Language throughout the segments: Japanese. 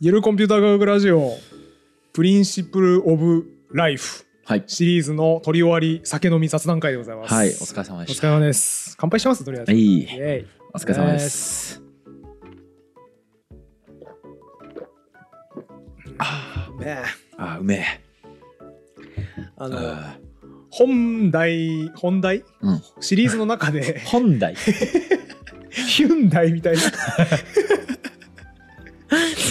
ゆるコンピューター科学ラジオプリンシプル・オブ・ライフはい。シリーズの取り終わり酒飲み雑談会でございます。はい、お疲れ様でした。お疲れ様です。乾杯しますとりあえず。はいお疲れ様です。ねあ、うめえ。あのあ本題本題？うん。シリーズの中で本題？ヒュンダイみたいな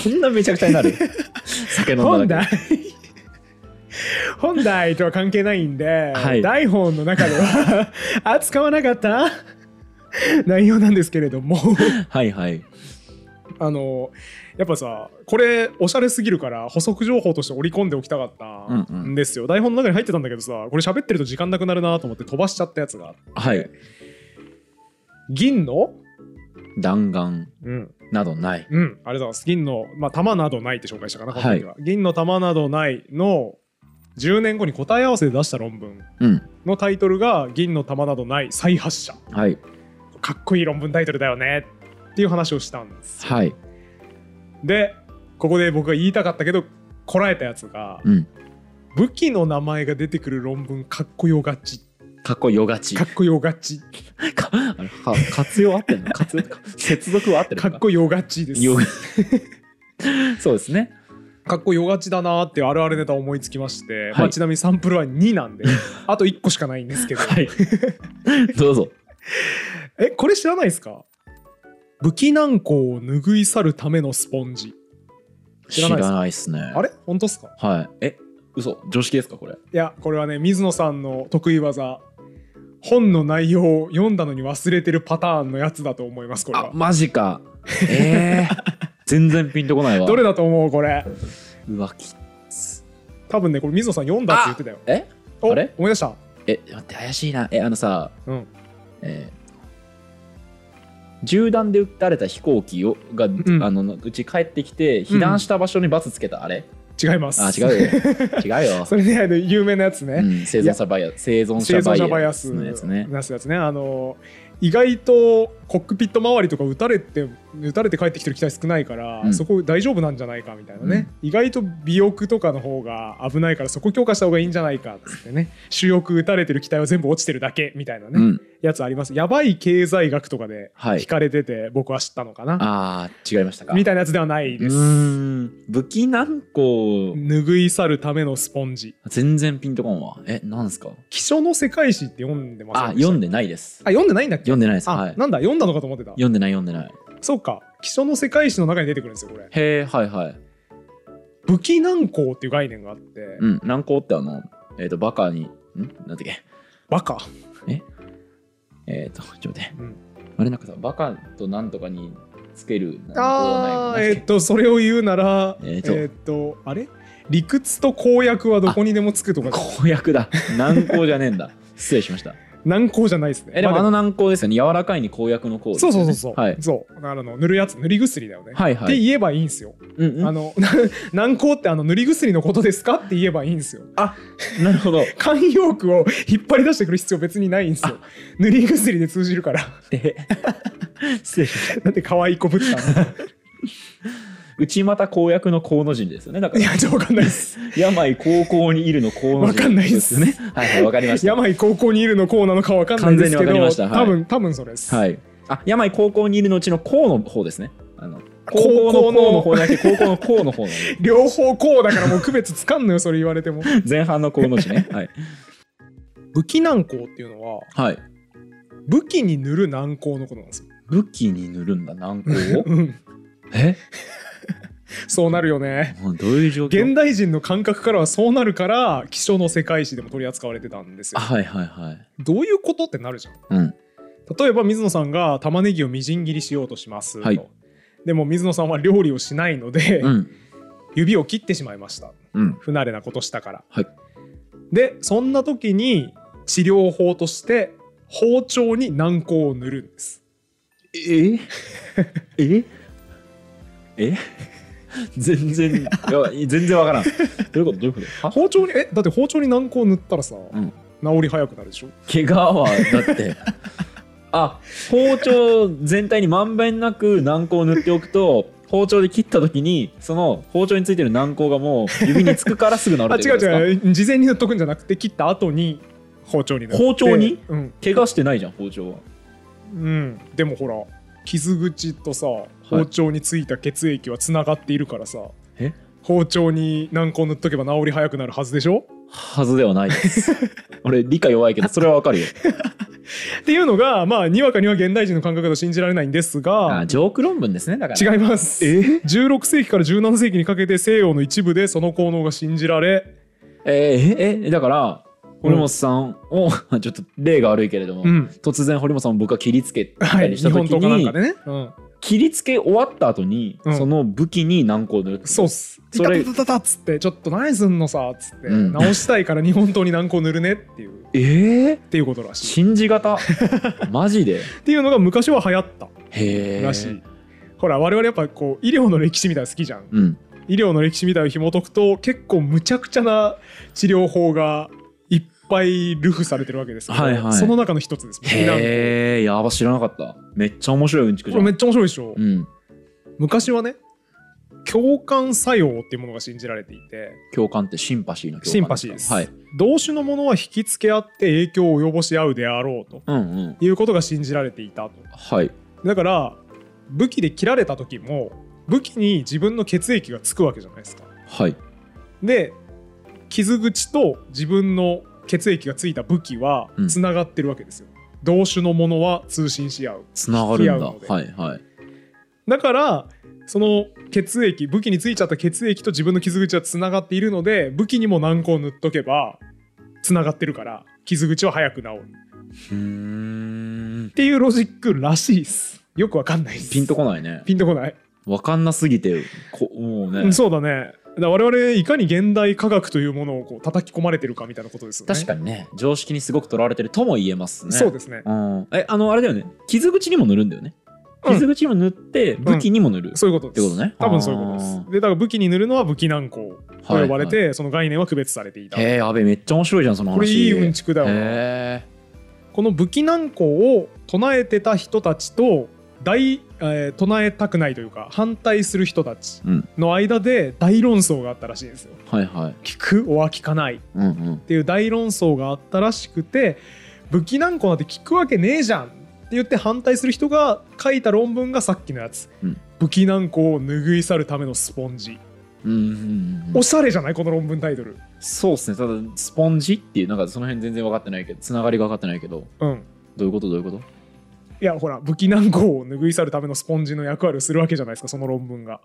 そんなめちゃくちゃになる？酒飲ん本だ 本題とは関係ないんで、はい。台本の中では 扱わなかった内容なんですけれども。はいはい。あのやっぱさこれおしゃれすぎるから補足情報として織り込んでおきたかったうんうん。んですよ、台本の中に入ってたんだけどさこれ喋ってると時間なくなるなと思って飛ばしちゃったやつがはい。銀の弾丸うんなどない。うんありがとうございます銀の、まあ、玉などないって紹介したかなは、銀の玉などないの10年後に答え合わせで出した論文うん。のタイトルが銀の玉などない再発射はい。かっこいい論文タイトルだよねっていう話をしたんですよはい。でここで僕が言いたかったけどこらえたやつが、うん。武器の名前が出てくる論文かっこよがちかっこよがち。かっこよがちかあれか活用合ってんの？活用接続は合ってるのか？っこよがちですよ そうですね。かっこよがちだなーっていうあるあるネタ思いつきまして、いまあ、ちなみにサンプルは2なんで あと1個しかないんですけど、はい。どうぞ。えこれ知らないですか？武器難航を拭い去るためのスポンジ知知ららないですないっすね。あれ？本当っすか？はい。え、嘘常識ですかこれ？いやこれはね水野さんの得意技本の内容を読んだのに忘れてるパターンのやつだと思いますこれあは、マジか。えー、全然ピンとこないわ。どれだと思うこれ？うわ、きつ。多分ねこれ水野さん読んだって言ってたよ。え？おあれ？思い出した。え、待って、怪しいな。え、あのさ、うん。えー銃弾で撃たれた飛行機をが、ん。あのうち帰ってきて被弾した場所に罰つけたあれ、違います。あ違うよ。違うよ。それねあの有名なやつね、うん、生存者バイアス生存者者バイアスのやつね。なすやつね。あの意外とコックピット周りとか撃たれて撃たれて帰ってきてる機体少ないから、うん。そこ大丈夫なんじゃないかみたいなね、意外と尾翼とかの方が危ないからそこ強化した方がいいんじゃないかっつってね。主翼撃たれてる機体は全部落ちてるだけみたいなね、うん。やつあります。やばい経済学とかではい。聞かれてて僕は知ったのかな、あー違いましたか。みたいなやつではないです。武器難航拭い去るためのスポンジ。全然ピンとこんわ。えなんすか？気象の世界史って読んでますあ読んでないです。あ読んでないんだっけ？読んでないです。あ、はい。なんだ読んだ？のかと思ってた。読んでない読んでない。そうか。気象の世界史の中に出てくるんですよこれ。へえはいはい。武器難航っていう概念があって、うん難航ってあのえっ、とバカにん？なんだっけ？バカ、え？っ、とちょっと待って。うん。あれなんかさバカとなんとかにつけるあーえっ、はないとそれを言うならえっ、えーととあれ？理屈と公約はどこにでもつくとか。公約だ。難航じゃねえんだ。失礼しました難航じゃないですね。まえでも。あの難航ですよね。柔らかいに公約の公ですそうそうそうそう、はい。そう。あの塗るやつ塗り薬だよね、はいはい。って言えばいいんですよ、うんうん。あの 難航ってあの塗り薬のことですかって言えばいいんですよ。なるほど。慣用句を引っ張り出してくる必要別にないんですよ。塗り薬で通じるから。え失礼しました。なんで可愛い子ぶったの？内股公約の公の字ですよね。だからいやちょっとわかんないです。病高校にいるの公の字わかんないです。よねはいはいわかりました。病高校にいるのこうなのかわかんないですけど、ました。はい。多分多分それです、はい。あ病高校にいるのうちの公の方ですね。あの高高校の校の方じゃなくて高校の公の方。の両方こうだからもう区別つかんのよそれ言われても。前半の公の字ね。はい。武器難航っていうのははい。武器に塗る難航のことなんですよ、武器に塗るんだ難航？をうん、え？そうなるよね。もうどういう状況？現代人の感覚からはそうなるから気象の世界史でも取り扱われてたんですよ。あはいはいはい。どういうことってなるじゃん。うん。例えば水野さんが玉ねぎをみじん切りしようとしますと、はい。でも水野さんは料理をしないので、うん。指を切ってしまいました。うん。不慣れなことしたから、はい。でそんな時に治療法として包丁に軟膏を塗るんです。え？え？え？全然いや全然わからん。どういうこと？どういうこと？は？包丁にえだって包丁に軟膏を塗ったらさ、うん。治り早くなるでしょ？怪我はだって。あ包丁全体にまんべんなく軟膏を塗っておくと包丁で切った時にその包丁についてる軟膏がもう指につくからすぐ治るあ違うってことですか？違う。事前に塗っとくんじゃなくて切った後に包丁に塗って。包丁に？うん、怪我してないじゃん包丁は。うん、でもほら傷口とさ包丁についた血液はつながっているからさ、え？包丁に軟膏塗っとけば治り早くなるはずでしょ？はずではないです。俺理解弱いけどそれはわかるよ。っていうのがまあにわかには現代人の感覚だと信じられないんですがあジョーク論文ですねだから。違います。16世紀から17世紀にかけて西洋の一部でその効能が信じられえーええだから堀本さんを、ちょっと例が悪いけれども、うん。突然堀本さんを僕が切りつけたはい。りした時に、かでね、うん、切りつけ終わった後に、うん。その武器に軟膏を塗るそうっす「それいたたたたた」っつって「ちょっと何すんのさ」っつって、うん直したいから日本刀に軟膏塗るねっていうっええていうことらしい信じ型マジでっていうのが昔は流行ったへえらしい、ほら我々やっぱこう医療の歴史みたいなの好きじゃんうん医療の歴史みたいを紐解くと結構むちゃくちゃな治療法がいっぱいルフされてるわけですけど、はいはい。その中の一つです。へえやば知らなかった。めっちゃ面白いうんちくじゃん。めっちゃ面白いでしょ、うん。昔はね共感作用っていうものが信じられていて共感ってシンパシーの共感シンパシーです、はい。同種のものは引きつけ合って影響を及ぼし合うであろうとうんうん。いうことが信じられていたと。はい。だから武器で切られた時も武器に自分の血液がつくわけじゃないですか。はい。で傷口と自分の血液がついた武器はうん。つながってるわけですよ、同種のものは通信し合う。つながるんだ。はいはい。だからその血液武器についちゃった血液と自分の傷口はつながっているので武器にも軟膏を塗っとけばつながってるから傷口は早く治る。うーん。っていうロジックらしいです。よくわかんないです。ピンとこないね。ピンとこない、わかんなすぎてこもうね。うんそうだねだ我々いかに現代科学というものをこう叩き込まれてるかみたいなことですよね。確かにね。常識にすごくとらわれてるとも言えますね。そうですね。うん。えあのあれだよね。傷口にも塗るんだよね。うん。傷口にも塗って武器にも塗る、そういうことです。ってことね。多分そういうことです。あでだから武器に塗るのは武器軟膏と呼ばれて、はいはその概念は区別されていた。へえやべえめっちゃ面白いじゃんその話。これいいうんちくだよこの武器軟膏を唱えてた人たちと大、えー唱えたくないというか反対する人たちうん。の間で大論争があったらしいんですよ。えはいはい。聞くおは聞かない。っていう大論争があったらしくて武器軟膏なんて聞くわけねえじゃんって言って反対する人が書いた論文がさっきのやつ、うん。武器軟膏を拭い去るためのスポンジ、うんうんうん。おしゃれじゃないこの論文タイトル。そうですね。ただスポンジっていうなんかその辺全然分かってないけどつながりが分かってないけど。うん。どういうこと？どういうこと？いやほら武器軟膏を拭い去るためのスポンジの役割をするわけじゃないですかその論文が。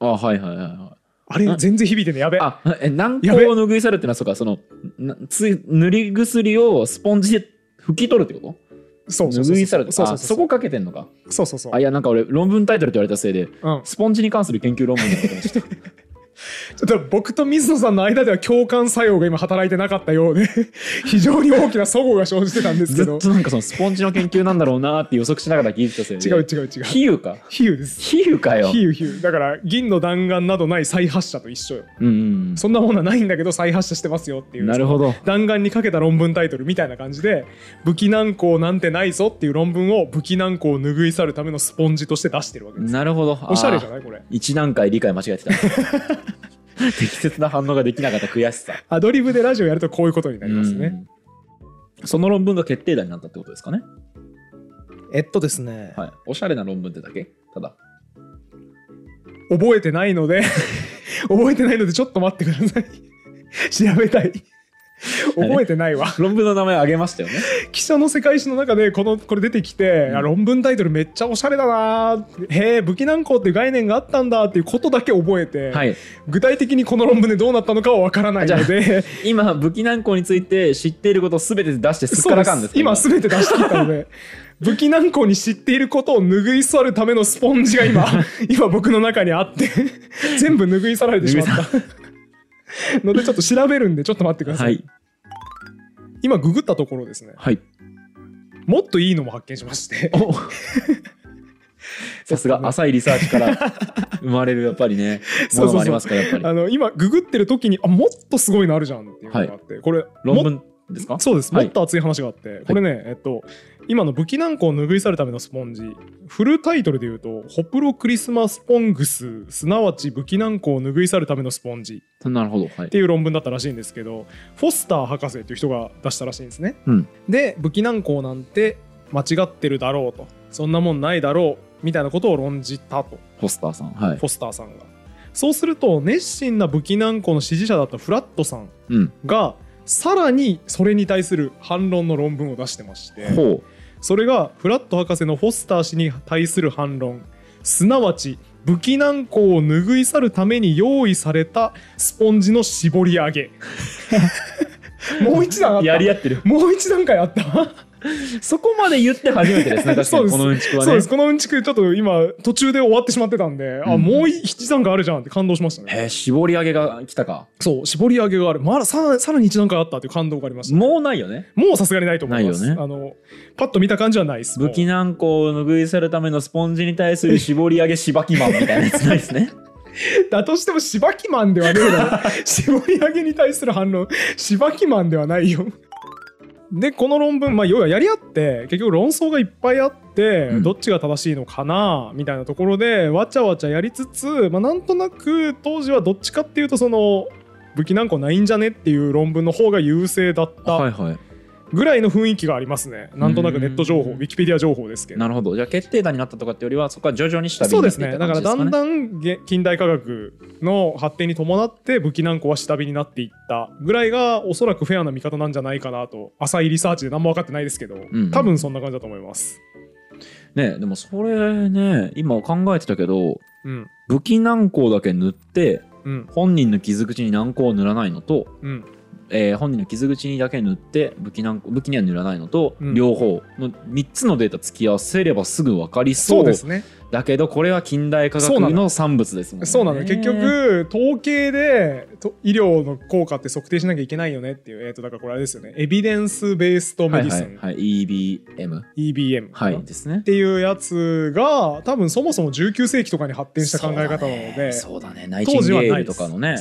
あはいはいはい。はいあれあ全然響いてね。やべ。あえ軟膏を拭い去るってのはそうかそのなつ塗り薬をスポンジで拭き取るってこと？そうそうそう拭い去るってそうそうそうあそこかけてんのか。そうそうそうあいやなんか俺論文タイトルって言われたせいでうん、スポンジに関する研究論文だと思っちゃったちょっと僕と水野さんの間では共感作用が今働いてなかったようで 非常に大きな齟齬が生じてたんですけずどっとなんかそのスポンジの研究なんだろうなって予測しながら聞いてたせいで。違う違う違う。比喩か？比喩です。比喩かよ。比喩比喩。だから銀の弾丸などない再発射と一緒よ。うんうんそんなものはないんだけど再発射してますよっていうなるほど。弾丸にかけた論文タイトルみたいな感じで武器軟膏なんてないぞっていう論文を武器軟膏を拭い去るためのスポンジとして出してるわけです。なるほど。おしゃれじゃいない？これ。一段階理解間違えてた 適切な反応ができなかった悔しさ。アドリブでラジオやるとこういうことになりますね。うん。その論文が決定打になったってことですかね。えっとですね。はい。おしゃれな論文ってだけ？ただ。覚えてないので覚えてないのでちょっと待ってください。調べたい 覚えてないわ。論文の名前あげましたよね。記者の世界史の中でこのこれ出てきて、うん。あ論文タイトルめっちゃおしゃれだな。へえ武器難攻っていう概念があったんだっていうことだけ覚えて、はい。具体的にこの論文でどうなったのかはわからないので。今武器難攻について知っていることを全て出してすっからかんです。今。すべて出し切ったので。武器難攻に知っていることを拭い去るためのスポンジが今今僕の中にあって全部拭い去られてしまった のでちょっと調べるんでちょっと待ってください、はい。今ググったところですね。はい。もっといいのも発見しまして。お。さすが浅いリサーチから生まれるやっぱりね ものもありますからやっぱり。あの今ググってる時にあもっとすごいのあるじゃんっていうのがあって、これも論文ですか？そうです、はい。もっと熱い話があってこれね、えっと今の武器軟膏を拭い去るためのスポンジ。フルタイトルで言うとホプロクリスマスポングスすなわち武器軟膏を拭い去るためのスポンジ。なるほど。はい。っていう論文だったらしいんですけどフォスター博士っていう人が出したらしいんですね、うん。で武器軟膏なんて間違ってるだろうと。そんなもんないだろうみたいなことを論じたと。ポスターさん。はい。フォスターさんが。そうすると熱心な武器軟膏の支持者だったフラットさんうん。がさらにそれに対する反論の論文を出してましてほそれがフラット博士のフォスター氏に対する反論すなわち武器軟膏を拭い去るために用意されたスポンジの絞り上げ もう一段あっうた。やり合ってる。もう一段階あった。そこまで言って初めてですね。確かに。このうんちくはね。そうです。このうんちくちょっと今途中で終わってしまってたんで、あうん。もう一段階あるじゃんって感動しましたね。へえ絞り上げが来たか。そう絞り上げがある。まだささらに一段階あったっていう感動がありましたもうないよね。もうさすがにないと思います。ないよね。あのパッと見た感じはないです。武器軟膏を拭い去るためのスポンジに対する絞り上げしばきマンみたいなやつないですね だとしてもしばきマンではねえだろ。絞り上げに対する反論、しばきマンではないよ。でこの論文、まあ、要はやり合って結局論争がいっぱいあって、うんどっちが正しいのかなみたいなところでわちゃわちゃやりつつ、まあ、なんとなく当時はどっちかっていうとその武器なんかないんじゃねっていう論文の方が優勢だったはいはいぐらいの雰囲気がありますね。なんとなくネット情報、うん。ウィキペディア情報ですけど。なるほど。じゃあ決定打になったとかってよりはそこは徐々に下火そうになっていですねだからだんだんげ近代科学の発展に伴って武器軟膏は下火になっていったぐらいがおそらくフェアな見方なんじゃないかなと浅いリサーチで何も分かってないですけど、ん。多分そんな感じだと思います。ねでもそれね今考えてたけどうん。武器軟膏だけ塗ってうん。本人の傷口に軟膏を塗らないのと、うんえー本人の傷口にだけ塗って武器軟膏武器には塗らないのと、うん。両方の3つのデータ突き合わせればすぐ分かりそう。そうですねだけどこれは近代科学のの。産物ですもんね。そうなの。結局統計でと医療の効果って測定しなきゃいけないよねっていうえっ、とだからこれあれですよね。エビデンスベーストはい。メディスン、はい。はい EBM EBM かなはいですね。っていうやつが多分そもそも19世紀とかに発展した考え方なので。そうだね。ナイチンゲールとかのね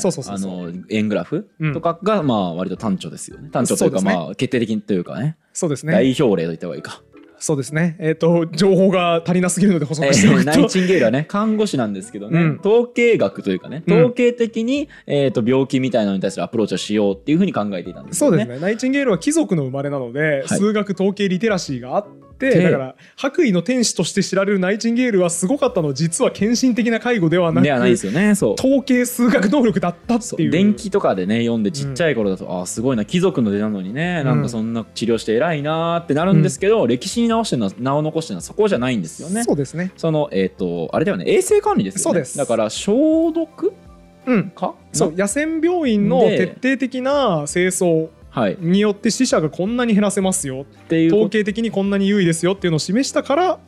円グラフうん。とかがまあ割と単調ですよね。単調というかまあ決定的というかね。そうですね。代表例と言った方がいいかそうですね。えっ、と、情報が足りなすぎるので補え足しておくと。ーナイチンゲールはね看護師なんですけどね、うん統計学というかねうん統計的に、えー、と病気みたいなのに対するアプローチをしようっていうふうに考えていたんですよね。そうですね。ナイチンゲールは貴族の生まれなので、はい数学統計リテラシーがあって、でだから白衣の天使として知られるナイチンゲールはすごかったの。は実は献身的な介護ではなくではないですよね。そう。統計数学能力だったっそていう。う。電気とかでね読んでちっちゃい頃だと、ああすごいな。貴族の出なのにねなんかそんな治療して偉いなーってなるんですけど、歴史に直してるのは名を残してるのはそこじゃないんですよね。そうですね。そのえっ、とあれだよね。衛生管理ですよね。そうです。だから消毒うん。か？そう、野戦病院ので徹底的な清掃によって死者がこんなに減らせますよ。ていう統計的にこんなに優位ですよっていうのを示したから、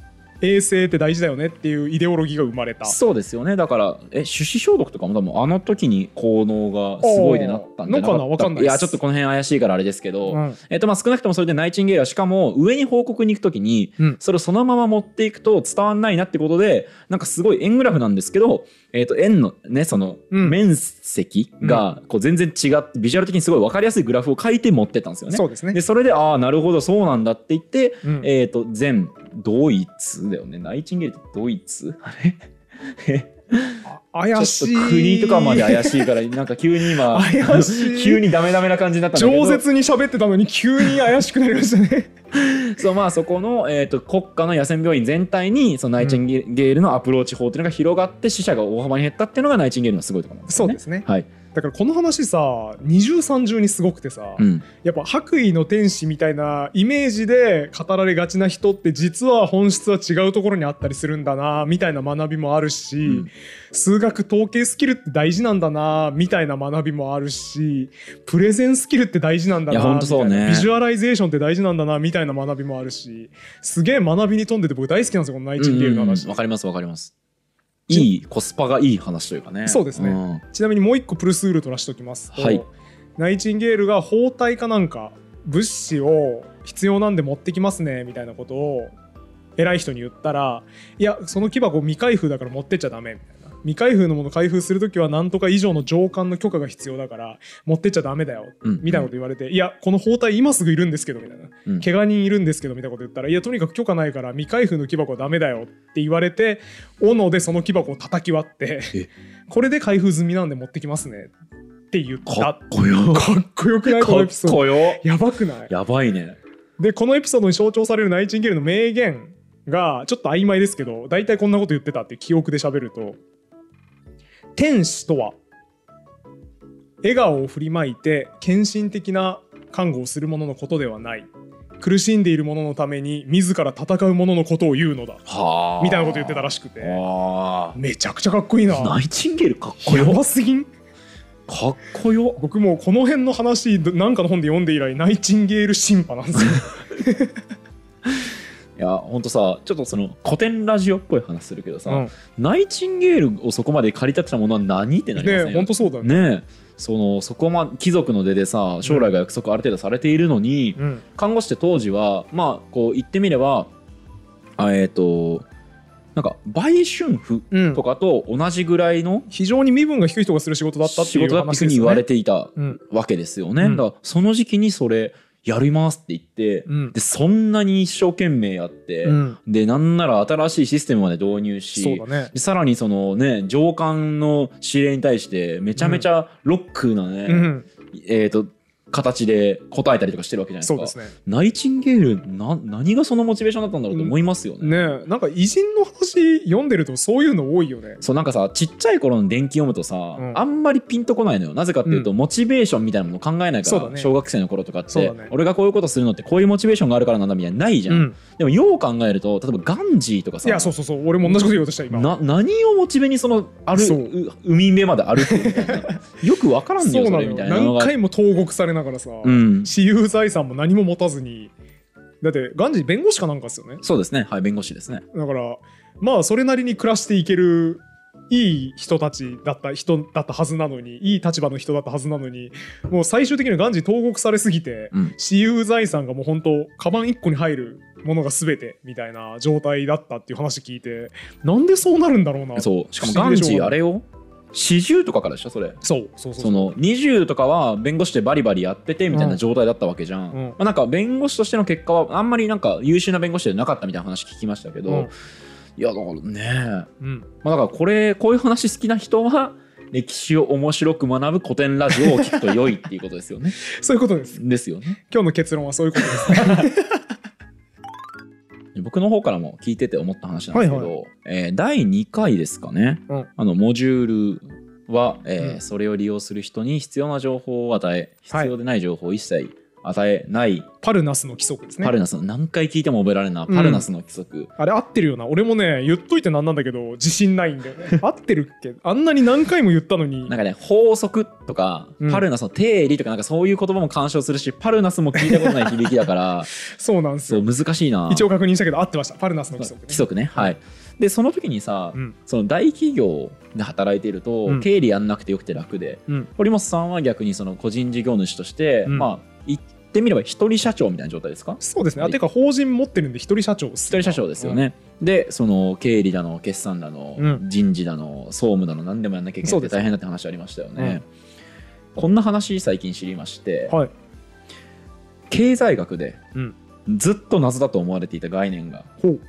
衛生って大事だよねっていうイデオロギーが生まれた。そうですよね。だからえ手指消毒とかも多分あの時に効能がすごいでなったんじゃなかったのかな？わかんないやちょっとこの辺怪しいからあれですけど、うん。えっとまあ少なくともそれでナイチンゲールはしかも上に報告に行く時に、うん。それをそのまま持っていくと伝わんないなってことでなんかすごい円グラフなんですけど、えっと円のねそのうん。面積がこう全然違ってビジュアル的にすごい分かりやすいグラフを書いて持ってったんですよね。そうですね。で。それでああなるほどそうなんだって言って、うん。えっ、と全ドイツだよね。ナイチンゲールってドイツ？あれ？え？怪ちょっしい。と国とかまで怪しいからなんか急に今怪しい 急にダメダメな感じになったんだけど饒舌に喋ってたのに急に怪しくなりましたね。そうまあそこの、えー、と国家の野戦病院全体にそのナイチンゲールのアプローチ法っていうのが広がって死者が大幅に減ったっていうのがナイチンゲールのすごいところなんですよね。そうですね。はい、だからこの話さ、二重三重にすごくてさ、うん、やっぱ白衣の天使みたいなイメージで語られがちな人って実は本質は違うところにあったりするんだなみたいな学びもあるし、ん数学統計スキルって大事なんだなみたいな学びもあるしプレゼンスキルって大事なんだなねビジュアライゼーションって大事なんだなみたいな学びもあるしすげえ学びに富んでて僕大好きなんですよこのナイチンゲールの話。わかりますわかります。いいコスパがいい話というかね。そうですね。ん。ちなみにもう一個プルスウルトらしときますと、はい。ナイチンゲールが包帯かなんか物資を必要なんで持ってきますねみたいなことを偉い人に言ったらいやその木箱未開封だから持ってっちゃダメみたいな未開封のもの開封するときはなんとか以上の上官の許可が必要だから持ってっちゃダメだようん。みたいなこと言われて、いやこの包帯今すぐいるんですけどみたいな。うん。怪我人いるんですけどみたいなこと言ったらいやとにかく許可ないから未開封の木箱はダメだよって言われて斧でその木箱を叩き割ってえ？これで開封済みなんで持ってきますねって言った。かっこよ。かっこよくない？このエピソード。やばくない？やばいね。でこのエピソードに象徴されるナイチンゲールの名言がちょっと曖昧ですけど大体こんなこと言ってたって記憶で喋ると天使とは笑顔を振りまいて献身的な看護をする者のことではない。苦しんでいる者のために自ら戦う者のことを言うのだ。はあ。みたいなこと言ってたらしくて。あ。めちゃくちゃかっこいいな。ナイチンゲールかっこやよばすぎん？かっこよ。僕もうこの辺の話なんかの本で読んで以来ナイチンゲール審判なんですよ いやほんとさちょっとその古典ラジオっぽい話するけどさ、うん。ナイチンゲールをそこまで駆り立てたものは何ってなりません？ね本当そうだよね。ねえ。そのそこま貴族の出でさ将来が約束ある程度されているのに、うん。看護師って当時はまあこう言ってみればあえっ、となんか売春婦うん。とかと同じぐらいの非常に身分が低い人がする仕事だったっていう仕事だっていう話ですよねふうに言われていたうん。わけですよね、うんだからその時期にそれやりますって言って、うん。でそんなに一生懸命やって、うん。でなんなら新しいシステムまで導入しそうだね。でさらにそのね上官の指令に対してめちゃめちゃロックなね、うん。えー、と形で答えたりとかしてるわけじゃないですか。そうですね。ナイチンゲールな何がそのモチベーションだったんだろうと思いますよね。ねえなんか偉人の話読んでるとそういうの多いよね。そうなんかさちっちゃい頃の伝記読むとさ、ん。あんまりピンとこないのよ。なぜかっていうと、うモチベーションみたいなもの考えないから、ね。小学生の頃とかって、俺がこういうことするのってこういうモチベーションがあるからなんだみたいなのないじゃん、うん。でもよう考えると例えばガンジーとかさいやそうそうそう。俺も同じこと言おうとした今。な何をモチベにそのある。海辺まで歩くみたいな。よくわからんねよそれみたいな何回も投獄されながらさうん。私有財産も何も持たずにだってガンジー弁護士かなんかですよね。そうですね。はい弁護士ですね。だからまあそれなりに暮らしていけるいい人たちだった人だったはずなのにいい立場の人だったはずなのにもう最終的にはガンジー投獄されすぎて、うん。私有財産がもう本当カバン1個に入るものが全てみたいな状態だったっていう話聞いてなんでそうなるんだろうな。そう。しかもガンジーあれよ40とかからでしょそれ。そうそうそうその20とかは弁護士でバリバリやっててみたいな状態だったわけじゃん、うん。まあ、なんか弁護士としての結果はあんまりなんか優秀な弁護士でなかったみたいな話聞きましたけど、うん。いやだからね。うん。まあ、だからこれこういう話好きな人は歴史を面白く学ぶ古典ラジオを聞くと良いっていうことですよね。そういうことです。ですよね。今日の結論はそういうことです 僕の方からも聞いてて思った話なんですけど、はいえー第2回ですかね、うん。あのモジュールは、えーうん。それを利用する人に必要な情報を与えはい。必要でない情報を一切与えない、パルナスの規則ですね。パルナスの何回聞いても覚えられな。いパルナスの規則、あれ合ってるよな。俺もね言っといてなんなんだけど自信ないんだよね。合ってるっけ？あんなに何回も言ったのに。なんかね法則とか、うん。パルナスの定理とかなんかそういう言葉も干渉するしパルナスも聞いたことない響きだから。そうなんですよ。難しいな。一応確認したけど合ってました。パルナスの規則、ね、規則ね。はい。でその時にさ、うん。その大企業で働いていると、うん。経理やんなくてよくて楽で。うん。堀本さんは逆にその個人事業主として、うん。まあ言ってみれば一人社長みたいな状態ですか？そうですね。あてか法人持ってるんで一人社長一人社長ですよね、でその経理だの決算だの、うん。人事だの総務だの何でもやんなきゃいけないって大変だって話ありましたよね、こんな話最近知りまして、はい。経済学でうん。ずっと謎だと思われていた概念が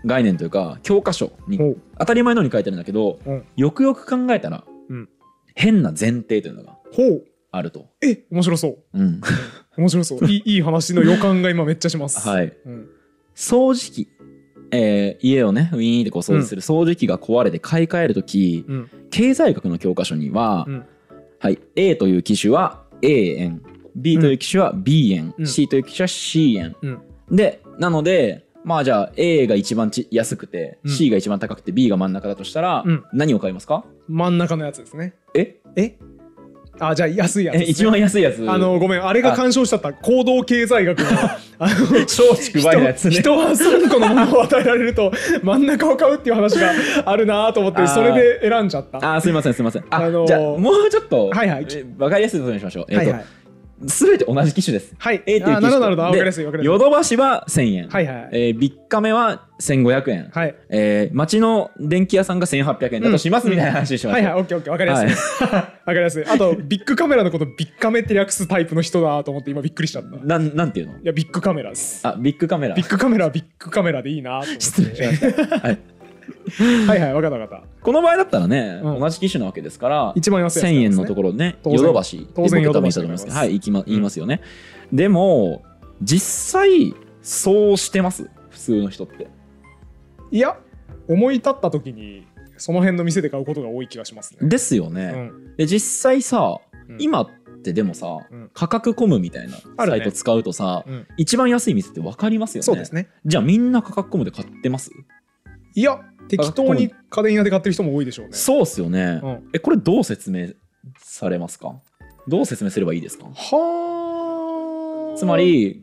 概念というか教科書に当たり前のように書いてるんだけど、うん。よくよく考えたら、うん。変な前提というのがあると、え面白そう。うん面白そう。いいいい話の予感が今めっちゃします。はい。うん。掃除機、えー家をねウィーンってこう掃除する。掃除機が壊れて買い替えるとき、うん。経済学の教科書には、うん。はい、A という機種は A 円 B という機種は B 円、うん。C という機種は C 円、うん。でなのでまあじゃあ A が一番ち安くて、うん。C が一番高くて B が真ん中だとしたら、うん。何を買いますか？真ん中のやつですね。え？え？あじゃあ安いやつね、え一番安いやつ。あのごめん。あれが干渉しちゃった。行動経済学の。あの松竹梅のやつね。人人は3個のものを与えられると真ん中を買うっていう話があるなと思ってそれで選んじゃった。あーすみませんすみません。あ、あのーじゃあもうちょっと、はいはい。え分かりやすいことにしましょう、えっとはいはい全て同じ機種ですはい。A っていう機種あなるほどわでかりやすいわかりやヨドバシは1000円、すい。はいはい。えービッカメは1500円、はい。えー町の電気屋さんが1800円だとします、うんみたいな話しました、はいはい、オッケーオッケー、わかりやすい。わかりやすい。あと、ビッグカメラのこと、ビッカメって略すタイプの人だと思って、今びっくりしちゃった。いなんなんていうの？や、ビッグカメラです。あビッグカメラビッグカメラはビッグカメラでいいなと思って。失礼しました、はい、はいはい、わかったわかった。この場合だったらね、うん。同じ機種なわけですから一番安いやつ1000円のところね当然ヨドバシ当然僕多分ヨドバシ言ったと思います。けどはい行きま言いますよね、でも実際そうしてます？普通の人って。いや、思い立った時に、その辺の店で買うことが多い気がしますね。ですよね、うん。で実際さ、うん。今ってでもさ、うん。価格コムみたいなあるね。サイト使うとさ、うん。一番安い店って分かりますよね。そうですね。じゃあみんな価格コムで買ってます、いや、適当に家電屋で買ってる人も多いでしょうね。そうっすよね、うんえこれどう説明されますか？どう説明すればいいですか？はあ。つま、り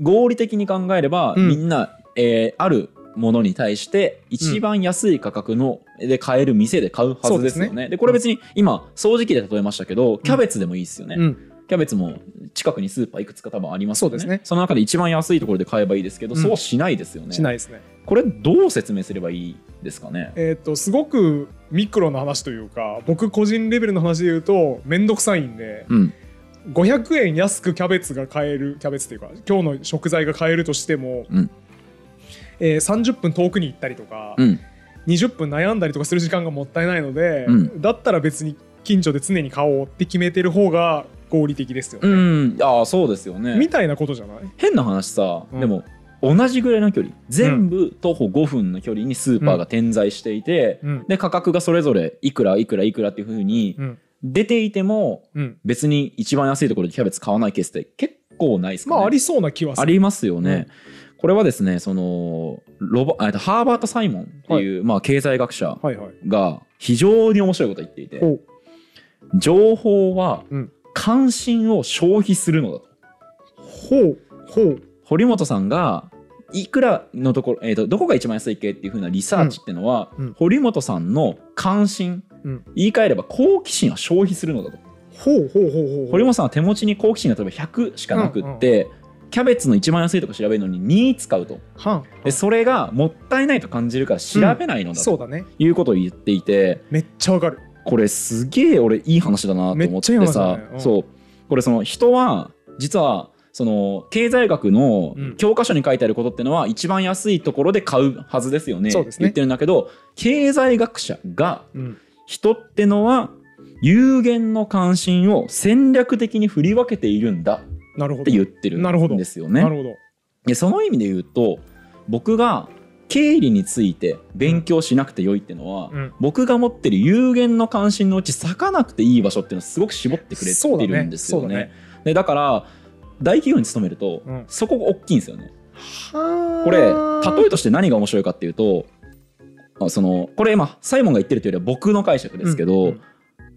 合理的に考えれば、うんみんな、えーあるものに対して一番安い価格ので買える店で買うはずですよね。でこれ別に今掃除機で例えましたけどキャベツでもいいですよね。うん。キャベツも近くにスーパーいくつか多分ありますよね。そうですねその中で一番安いところで買えばいいですけど、うんそうしないですよね。しないですね。これどう説明すればいいですかね？えっ、と、すごくミクロな話というか、僕個人レベルの話で言うと、めんどくさいんで、うん。500円安くキャベツが買えるキャベツっていうか今日の食材が買えるとしても、うん。えー30分遠くに行ったりとか、うん。20分悩んだりとかする時間がもったいないので、うん。だったら別に近所で常に買おうって決めてる方が合理的ですよね、うん。ああそうですよね。みたいなことじゃない？変な話さ、うん。でも同じぐらいの距離。全部徒歩5分の距離にスーパーが点在していて、うん。で価格がそれぞれいくらいくらいくらっていうふうにうん。出ていてもうん。別に一番安いところでキャベツ買わないケースって結構ないですかね。まあありそうな気はする。ありますよね。これはですねそのロボえっとハーバート・サイモンっていう、まあ、経済学者はいはい。が非常に面白いことを言っていてほう。情報はうん。関心を消費するのだと。ほう。ほう堀本さんがいくらのところ、えー、とどこが一番安い系っていう風なリサーチっていうのは、うんうん。堀本さんの関心、うん。言い換えれば好奇心は消費するのだと、ほうほうほうほうほう。堀本さんは手持ちに好奇心が例えば100しかなくって、キャベツの一番安いとこ調べるのに2使うと。はんでそれがもったいないと感じるから調べないのだと。そうだね。いうことを言っていて、めっちゃわかる。これすげえ俺いい話だなと思ってさ、だね。うん。そう。これその人は実はその経済学のうん。教科書に書いてあることってのは一番安いところで買うはずですよね。ね。言ってるんだけど経済学者がうん。人ってのは有限の関心を戦略的に振り分けているんだなるほど。って言ってるんですよね。その意味で言うと僕が経理について勉強しなくてよいってのは、うん。僕が持ってる有限の関心のうち咲かなくていい場所っていうのをすごく絞ってくれてるんですよね。だね。でだから大企業に勤めると、うん。そこが大きいんですよね。はこれ例えとして何が面白いかっていうとあそのこれ今サイモンが言ってるというよりは僕の解釈ですけど、うんうん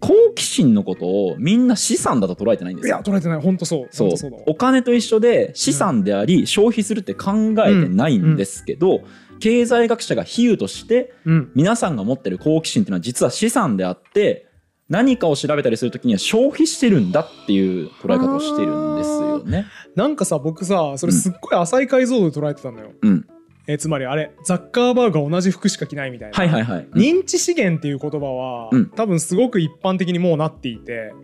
好奇心のことをみんな資産だと捉えてないんですよ。いや。捉えてない。本当そう。そう。お金と一緒で資産であり消費するって考えてないんですけど、経済学者が比喩としてうん。皆さんが持ってる好奇心っていうのは実は資産であって何かを調べたりするときには消費してるんだっていう捉え方をしてるんですよね。なんかさ僕さそれすっごい浅い解像度で捉えてたのよ、うん、えーつまりあれザッカーバーグが同じ服しか着ないみたいな、はいはいはい。認知資源っていう言葉は、うん。多分すごく一般的にもうなっていて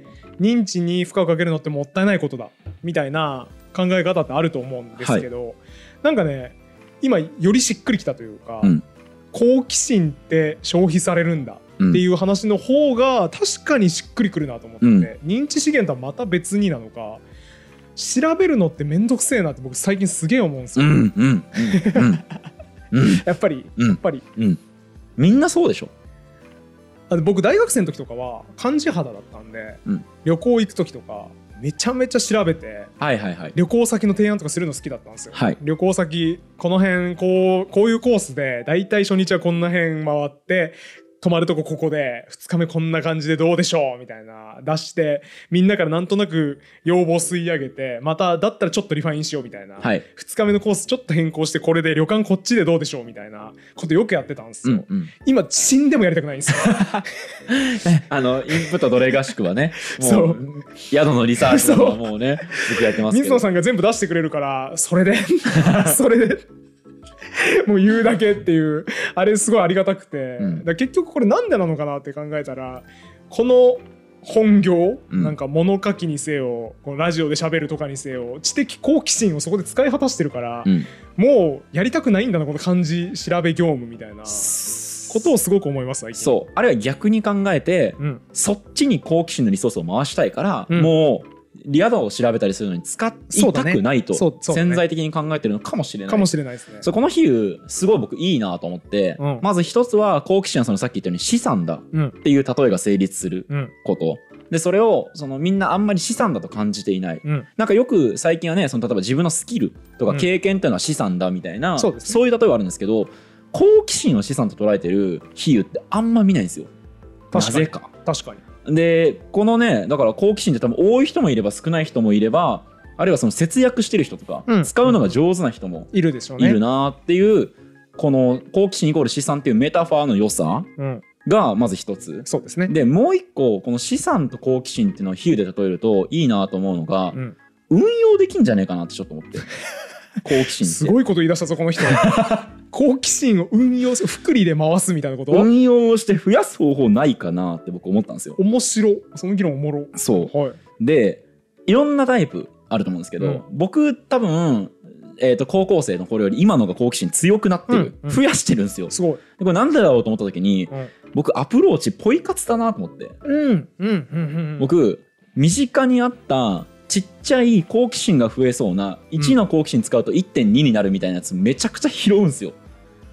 認知に負荷をかけるのってもったいないことだみたいな考え方ってあると思うんですけど、なんかね今よりしっくりきたというか、うん。好奇心って消費されるんだ。うんっていう話の方が確かにしっくりくるなと思って、うん。認知資源とはまた別になのか調べるのってめんどくせえなって僕最近すげえ思うんですよ、やっぱりうん。やっぱり。うん。みんなそうでしょ。僕大学生の時とかは漢字肌だったんで、うん。旅行行く時とかめちゃめちゃ調べてはいはいはい。旅行先の提案とかするの好きだったんですよ、はい。旅行先この辺こうこういうコースで大体初日はこんな辺回って泊まるとこここで2日目こんな感じでどうでしょうみたいな出してみんなからなんとなく要望吸い上げてまただったらちょっとリファインしようみたいな、はい。2日目のコースちょっと変更してこれで旅館こっちでどうでしょうみたいなことよくやってたんですよ、うんうん。今死んでもやりたくないんですよ。あのインプット奴隷合宿はね もそう。う宿のリサーチとかはもうね僕やってます水野さんが全部出してくれるからそれで それでもう言うだけっていう。あれすごいありがたくて、うん。だ結局これなんでなのかなって考えたらこの本業、うん。なんか物書きにせよこのラジオで喋るとかにせよ知的好奇心をそこで使い果たしてるから、うん。もうやりたくないんだなこの漢字調べ業務みたいなことをすごく思いますそう。あるいは逆に考えてうん、そっちに好奇心のリソースを回したいから、うん。もうリアドを調べたりするのに使いたくないと潜在的に考えてるのかもしれない。かもしれないですね。そうこの比喩すごい僕いいなと思って、うん。まず一つは好奇心はそのさっき言ったように資産だうん。っていう例えが成立するうんこと。でそれをそのみんなあんまり資産だと感じていない。うん。なんかよく最近はねその例えば自分のスキルとかうん。経験っていうのは資産だみたいな、そうですね。いう例えはあるんですけど好奇心を資産と捉えてる比喩ってあんま見ないんですよ。な確かに。確かにでこのねだから好奇心って多分多い人もいれば少ない人もいればあるいはその節約してる人とか、うん。使うのが上手な人もいるでしょうね。いるなっていう、この好奇心イコール資産っていうメタファーの良さうん、がまず一つ。そうですね。でもう一個この資産と好奇心っていうのを比喩で例えるといいなと思うのが、うん。運用できんじゃねえかなってちょっと思って 好奇心すごいこと言い出したぞこの人。好奇心を運用す福利で回すみたいなこと、運用して増やす方法ないかなって僕思ったんですよ。面白その議論おもろ。そう。はい。でいろんなタイプあると思うんですけど、うん。僕多分、えー、と高校生の頃より今のが好奇心強くなってる、うんうん。増やしてるんですよ。すごい。でこれなんでだろうと思った時にうん。僕アプローチポイ活だなと思って、うんうんうんうん。僕身近にあったちっちゃい好奇心が増えそうな1の好奇心使うと1.2になるみたいなやつめちゃくちゃ拾うんですよ。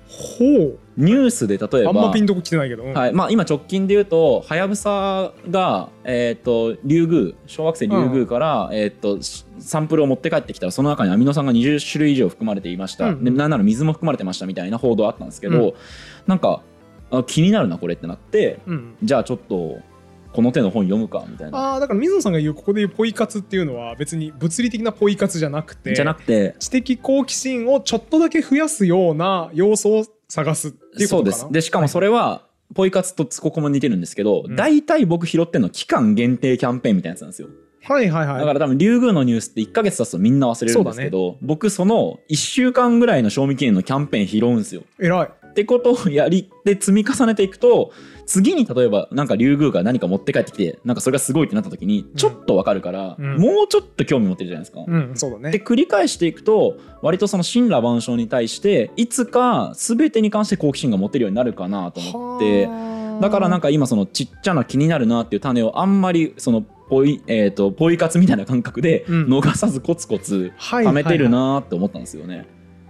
ほニュースで例えばうあんまピンとこ来てないけど、うん。はい。まあ、今直近で言うとはやぶさが、えー、とリュウグウ小惑星リュウグウから、えー、としサンプルを持って帰ってきたらその中にアミノ酸が20種類以上含まれていました、うん。でなんなら水も含まれてましたみたいな報道あったんですけど、うなんかあ気になるなこれってなってうん。じゃあちょっとこの手の本読むかみたいな。あーだから水野さんが言うここで言うポイ活っていうのは別に物理的なポイ活じゃなくてじゃなくて知的好奇心をちょっとだけ増やすような要素を探すっていうことかな？そうですでしかもそれは、ポイ活とここも似てるんですけど、うん大体僕拾ってんの期間限定キャンペーンみたいなやつなんですよ。はいはいはいだから多分リュウグウのニュースって1ヶ月経つとみんな忘れるんですけど、僕その1週間ぐらいの賞味期限のキャンペーン拾うんですよ。偉いってことをやりで積み重ねていくと次に例えばなんかリュウグウが何か持って帰ってきてなんかそれがすごいってなった時にちょっとわかるから、うん。もうちょっと興味持ってるじゃないですか。うんそうだね。で繰り返していくと割とその神羅万象に対していつか全てに関して好奇心が持てるようになるかなと思ってだからなんかか今そのちっちゃな気になるなっていう種をあんまりそのポイ,、えー、とポイ活みたいな感覚でうん。逃さずコツコツ貯めてるなって思ったんですよね。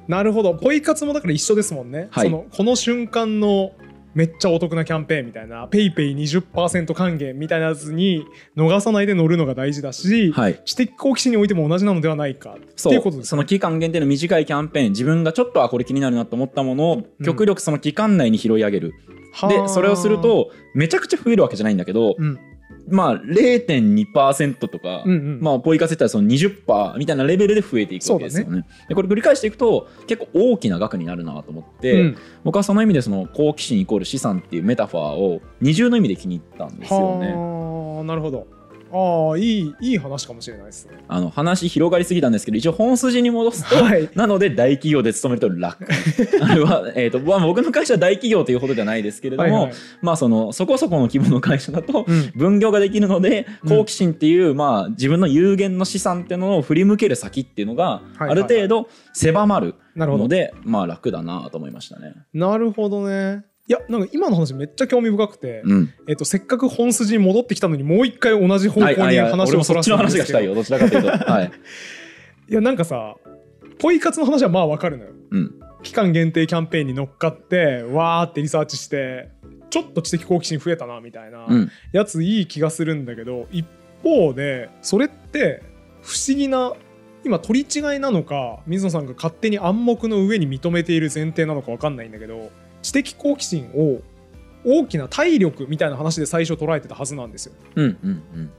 なるほど。ポイ活もだから一緒ですもんね、はい。そのこの瞬間のめっちゃお得なキャンペーンみたいな PayPay 20%還元みたいなやつに逃さないで乗るのが大事だし、はい。知的好奇心においても同じなのではないかってそいうことですね。その期間限定の短いキャンペーン自分がちょっっとあこれ気になるなと思ったものを極力その期間内に拾い上げる、はあ。でそれをするとめちゃくちゃ増えるわけじゃないんだけど、うんまあ0.2%とか、うんうんまあポイ活ったらその20%みたいなレベルで増えていくわけですよね。でこれ繰り返していくと結構大きな額になるなと思って、うん僕はその意味でその好奇心イコール資産っていうメタファーを二重の意味で気に入ったんですよね。はあなるほどああいいいい話かもしれないですね。あの話広がりすぎたんですけど一応本筋に戻すと、はい。なので大企業で勤めると楽。あれは、えーとまあ、僕の会社は大企業というほどではないですけれども、はいはい。まあそのそこそこの規模の会社だとうん。分業ができるのでうん好奇心っていう、まあ、自分の有限の資産っていうのを振り向ける先っていうのがはいはいある程度狭まるなるほど。ので、まあ楽だなと思いましたね。なるほどねいやなんか今の話めっちゃ興味深くて、うん、えっと、せっかく本筋に戻ってきたのにもう一回同じ方向にや話をそらすんですけど。話がしたいよ。どちらかというと。はい。いやなんかさポイ活の話はまあわかるのよ。うん。期間限定キャンペーンに乗っかってわーってリサーチしてちょっと知的好奇心増えたなみたいなうん。やついい気がするんだけど一方でそれって不思議な今取り違いなのか水野さんが勝手に暗黙の上に認めている前提なのかわかんないんだけど知的好奇心を大きな体力みたいな話で最初捉えてたはずなんですよ。うんうんうん。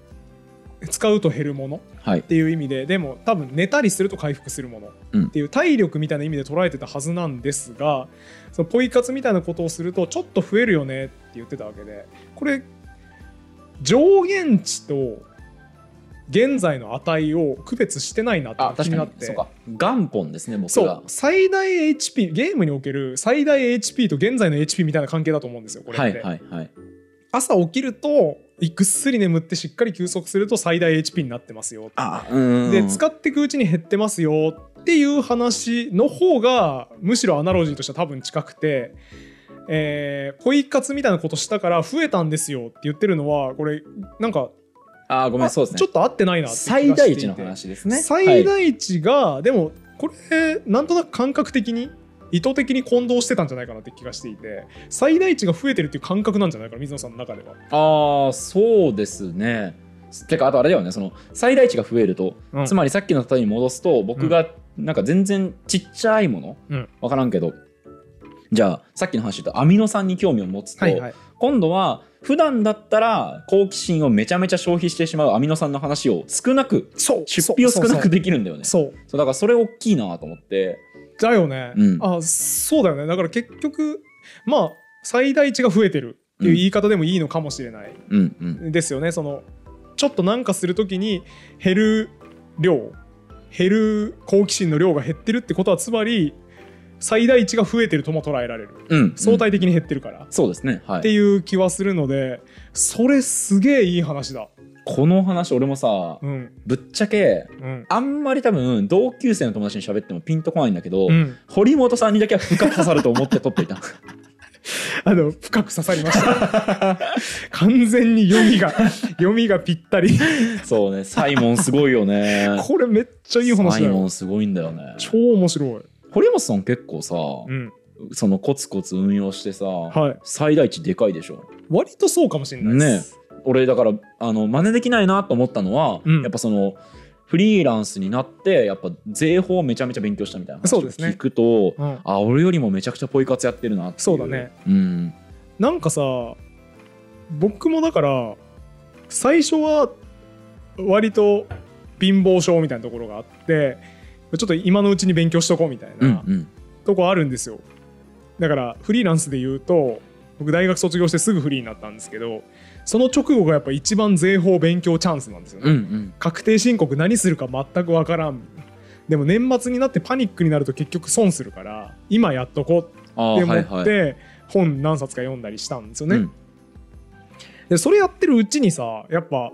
使うと減るものっはい。ていう意味ででも多分寝たりすると回復するものうん。っていう体力みたいな意味で捉えてたはずなんですがそのポイ活みたいなことをするとちょっと増えるよねって言ってたわけでこれ上限値と現在の値を区別してないなって気になって。そうか。元本ですね僕が。そう。最大 HP ゲームにおける最大 HP と現在の HP みたいな関係だと思うんですよこれって、はいはいはい。朝起きるとぐっすり眠ってしっかり休息すると最大 HP になってますよ。で使っていくうちに減ってますよっていう話の方がむしろアナロジーとしては多分近くて、えーポイ活みたいなことしたから増えたんですよって言ってるのはこれなんかあごめんあそうですね。ちょっと合ってないなって気がしていて。最大値の話ですね。最大値が、でもこれなんとなく感覚的に意図的に混同してたんじゃないかなって気がしていて。最大値が増えてるっていう感覚なんじゃないかな水野さんの中では。ああそうですね。てかあとあれだよね。その最大値が増えると、うん。つまりさっきの例えに戻すと僕がなんか全然ちっちゃいもの、うん。分からんけどじゃあさっきの話で言うとアミノ酸に興味を持つと、はいはい、今度は普段だったら好奇心をめちゃめちゃ消費してしまうアミノ酸の話を少なくそう出費を少なくできるんだよね。そうそうだからそれ大きいなと思って。だよね、うん。あそうだよね。だから結局まあ最大値が増えてるっていう言い方でもいいのかもしれない。うんうん。ですよね、そのちょっとなんかするときに減る量減る好奇心の量が減ってるってことはつまり最大値が増えてるとも捉えられる。うん。相対的に減ってるから、そうですね。はい。っていう気はするのでそれすげえいい話だ。この話俺もさうん。ぶっちゃけうん。あんまり多分同級生の友達に喋ってもピンとこないんだけど、うん。堀本さんにだけは深く刺さると思って撮っといた。あの深く刺さりました。完全に読みが読みがぴったり。そうね。サイモンすごいよね。これめっちゃいい話サイモだよンすごいんだよね。超面白い堀本さん結構さ、うん。そのコツコツ運用してさ、はい。最大値でかいでしょ？割とそうかもしれないです、俺だからあの真似できないなと思ったのは、うん。やっぱそのフリーランスになってやっぱ税法をめちゃめちゃ勉強したみたいな話をそうですね。聞くと、うん。あ俺よりもめちゃくちゃポイ活やってるなってそうだね。うん。なんかさ僕もだから最初は割と貧乏症みたいなところがあってちょっと今のうちに勉強しとこうみたいなとこあるんですよ。だからフリーランスで言うと僕大学卒業してすぐフリーになったんですけどその直後がやっぱ一番税法勉強チャンスなんですよね、うんうん。確定申告何するか全く分からん。でも年末になってパニックになると結局損するから今やっとこうあって思って本何冊か読んだりしたんですよね、うん。でそれやってるうちにさやっぱ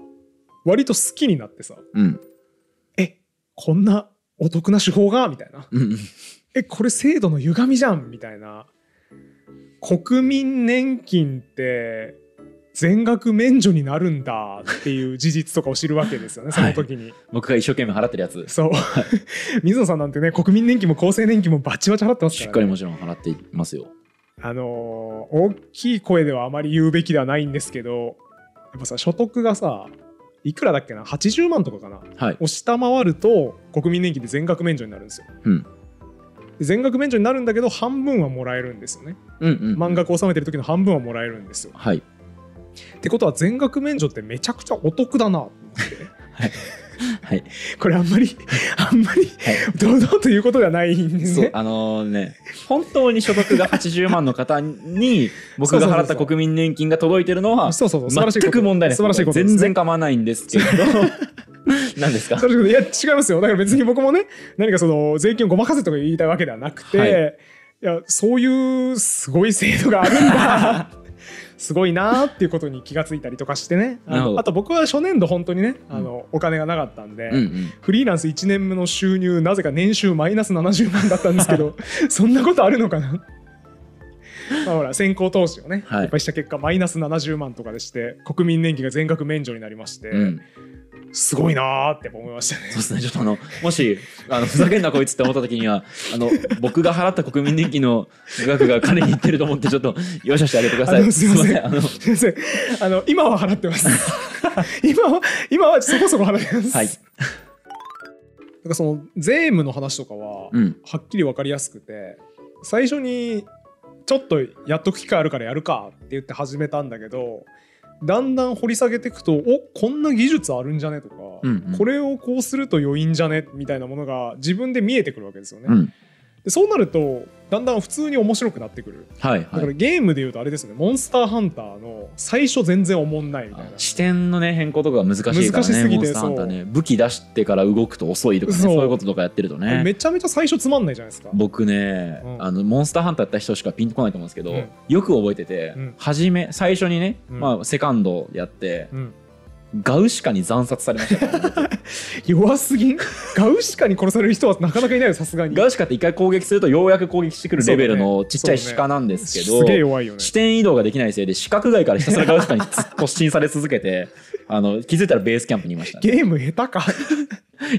割と好きになってさうん。えこんなお得な手法がみたいな。うんうん。えこれ制度の歪みじゃんみたいな。国民年金って全額免除になるんだっていう事実とかを知るわけですよね その時に、僕が一生懸命払ってるやつ。そう。水野さんなんてね国民年金も厚生年金もバチバチ払ってますから、ね、しっかりもちろん払っていますよ。あのー大きい声ではあまり言うべきではないんですけどやっぱさ所得がさいくらだっけな？80万とかかな？はいを下回ると国民年金で全額免除になるんですよ。うんで全額免除になるんだけど半分はもらえるんですよね。うんうん満額納めてる時の半分はもらえるんですよ。はいってことは全額免除ってめちゃくちゃお得だなと思って。はいこれあんまりあんまり堂々ということではないんですね。あのね本当に所得が80万の方に 僕が払った国民年金が届いてるのはそうそうそう全く問題ない。素晴らしいこと全然構わないんですけれど。何ですか？いや違いますよ。だから別に僕もね何かその税金をごまかせとか言いたいわけではなくて、はい。い、やそういうすごい制度があるんだ すごいなーっていうことに気がついたりとかしてね。ああと僕は初年度本当にねあの、お金がなかったんで、うんうん。フリーランス1年目の収入なぜか年収マイナス70万だったんですけど そんなことあるのかな？まあほら先行投資をね、はい。いっぱいした結果マイナス70万とかでして国民年金が全額免除になりまして、うんすごいなーって思いましたね。そうですね。ちょっとあのもしあのふざけんなこいつって思った時にはあの僕が払った国民年金の額が彼に言ってると思ってちょっと容赦してあげてください。すいません。あのすいません。あの今は払ってます。今は今はそこそこ払ってます。はい。だからその税務の話とかは、うん。はっきり分かりやすくて最初にちょっとやっとく機会あるからやるかって言って始めたんだけどだんだん掘り下げていくとおこんな技術あるんじゃねとか、うんうんこれをこうすると良いんじゃねみたいなものが自分で見えてくるわけですよね。うんでそうなるとだんだん普通に面白くなってくる。はいだかはいらゲームでいうとあれですよね。モンスターハンターの最初全然おもんないみたいな。視点のね変更とかが難しいからね難しすぎてモンスターハンターね武器出してから動くと遅いとかねそそうういうこととかやってるとね。めちゃめちゃ最初つまんないじゃないですか。僕ね、うん。あのモンスターハンターやった人しかピンとこないと思うんですけど、うん。よく覚えてて、うん。初め最初にね、うん。まあ、セカンドやって、うんガウシカに惨殺されました。から、ね、弱すぎん？ガウシカに殺される人はなかなかいないよさすがに。ガウシカって一回攻撃するとようやく攻撃してくるレベルのちっちゃい鹿なんですけど、すげえ弱いよね。視点移動ができないせいで視覚外からひたすらガウシカに突進され続けてあの気づいたらベースキャンプにいました、ね、ゲーム下手か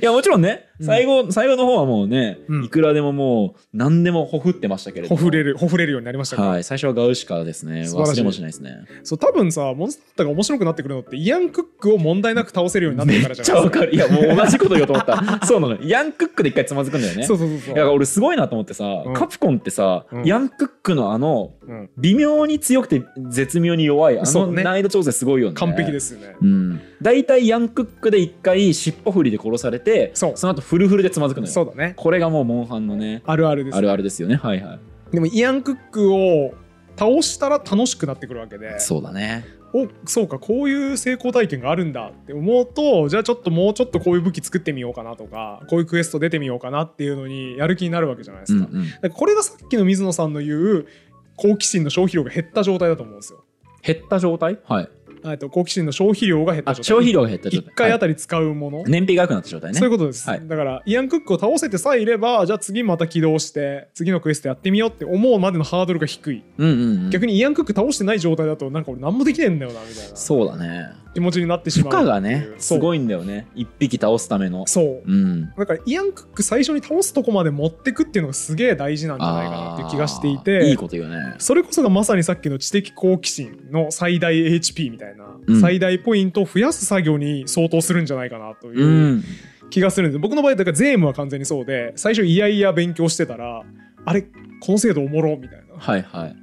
いやもちろんねうん。最後、最後の方はもうね、うん。いくらでももう何でもほふってましたけれども。ほふれるほふれるようになりましたはい最初はガウシカですね。忘れもしないですね。そう多分さモンスターが面白くなってくるのってイアン・クックを問題なく倒せるようになってからじゃないですか。っちゃわかる。いやもう同じこと言おうと思った。そうなの。ヤンクックで一回つまずくんだよね。そうそうそうそう。いや俺すごいなと思ってさ、うん。カプコンってさ、うん。ヤンクックのあのうん、微妙に強くて絶妙に弱いあの難易度調整すごいよね。完璧ですすよね、うん。大体ヤンクックで一回尻尾振りで殺されてそう。の後フルフルでつまずくのよ。そうだね。これがもうモンハンのねあるあるですあるあるですよね。はいはい。でもイアン・クックを倒したら楽しくなってくるわけで。そうだね。おそうかこういう成功体験があるんだって思うとじゃあちょっともうちょっとこういう武器作ってみようかなとかこういうクエスト出てみようかなっていうのにやる気になるわけじゃないですか,、うんうん。だからこれがさっきの水野さんの言う好奇心の消費量が減った状態だと思うんですよ。減った状態？はいえっと好奇心の消費量が減った状態。あ消費量が減った状態。1回あはい。たり使うもの、燃費が良くなった状態ね。そういうことです、はい。だからイアン・クックを倒せてさえいればじゃあ次また起動して次のクエストやってみようって思うまでのハードルが低い、うんうんうん。逆にイアン・クック倒してない状態だとなんか俺何もできねえんだよなみたいな。そうだね気持ちになってし負まう。荷がねすごいいんだよね。一匹倒すための。そう。うん。だからイアン・クック最初に倒すとこまで持ってくっていうのがすげえ大事なんじゃないかなっていう気がしていあてーいいこと言うね。それこそがまさにさっきの知的好奇心の最大 HP みたいな、うん最大ポイントを増やす作業に相当するんじゃないかなといううん。気がするんです僕の場合だから税務は完全にそうで最初いやいや勉強してたらあれこの制度おもろみたいな。はいはい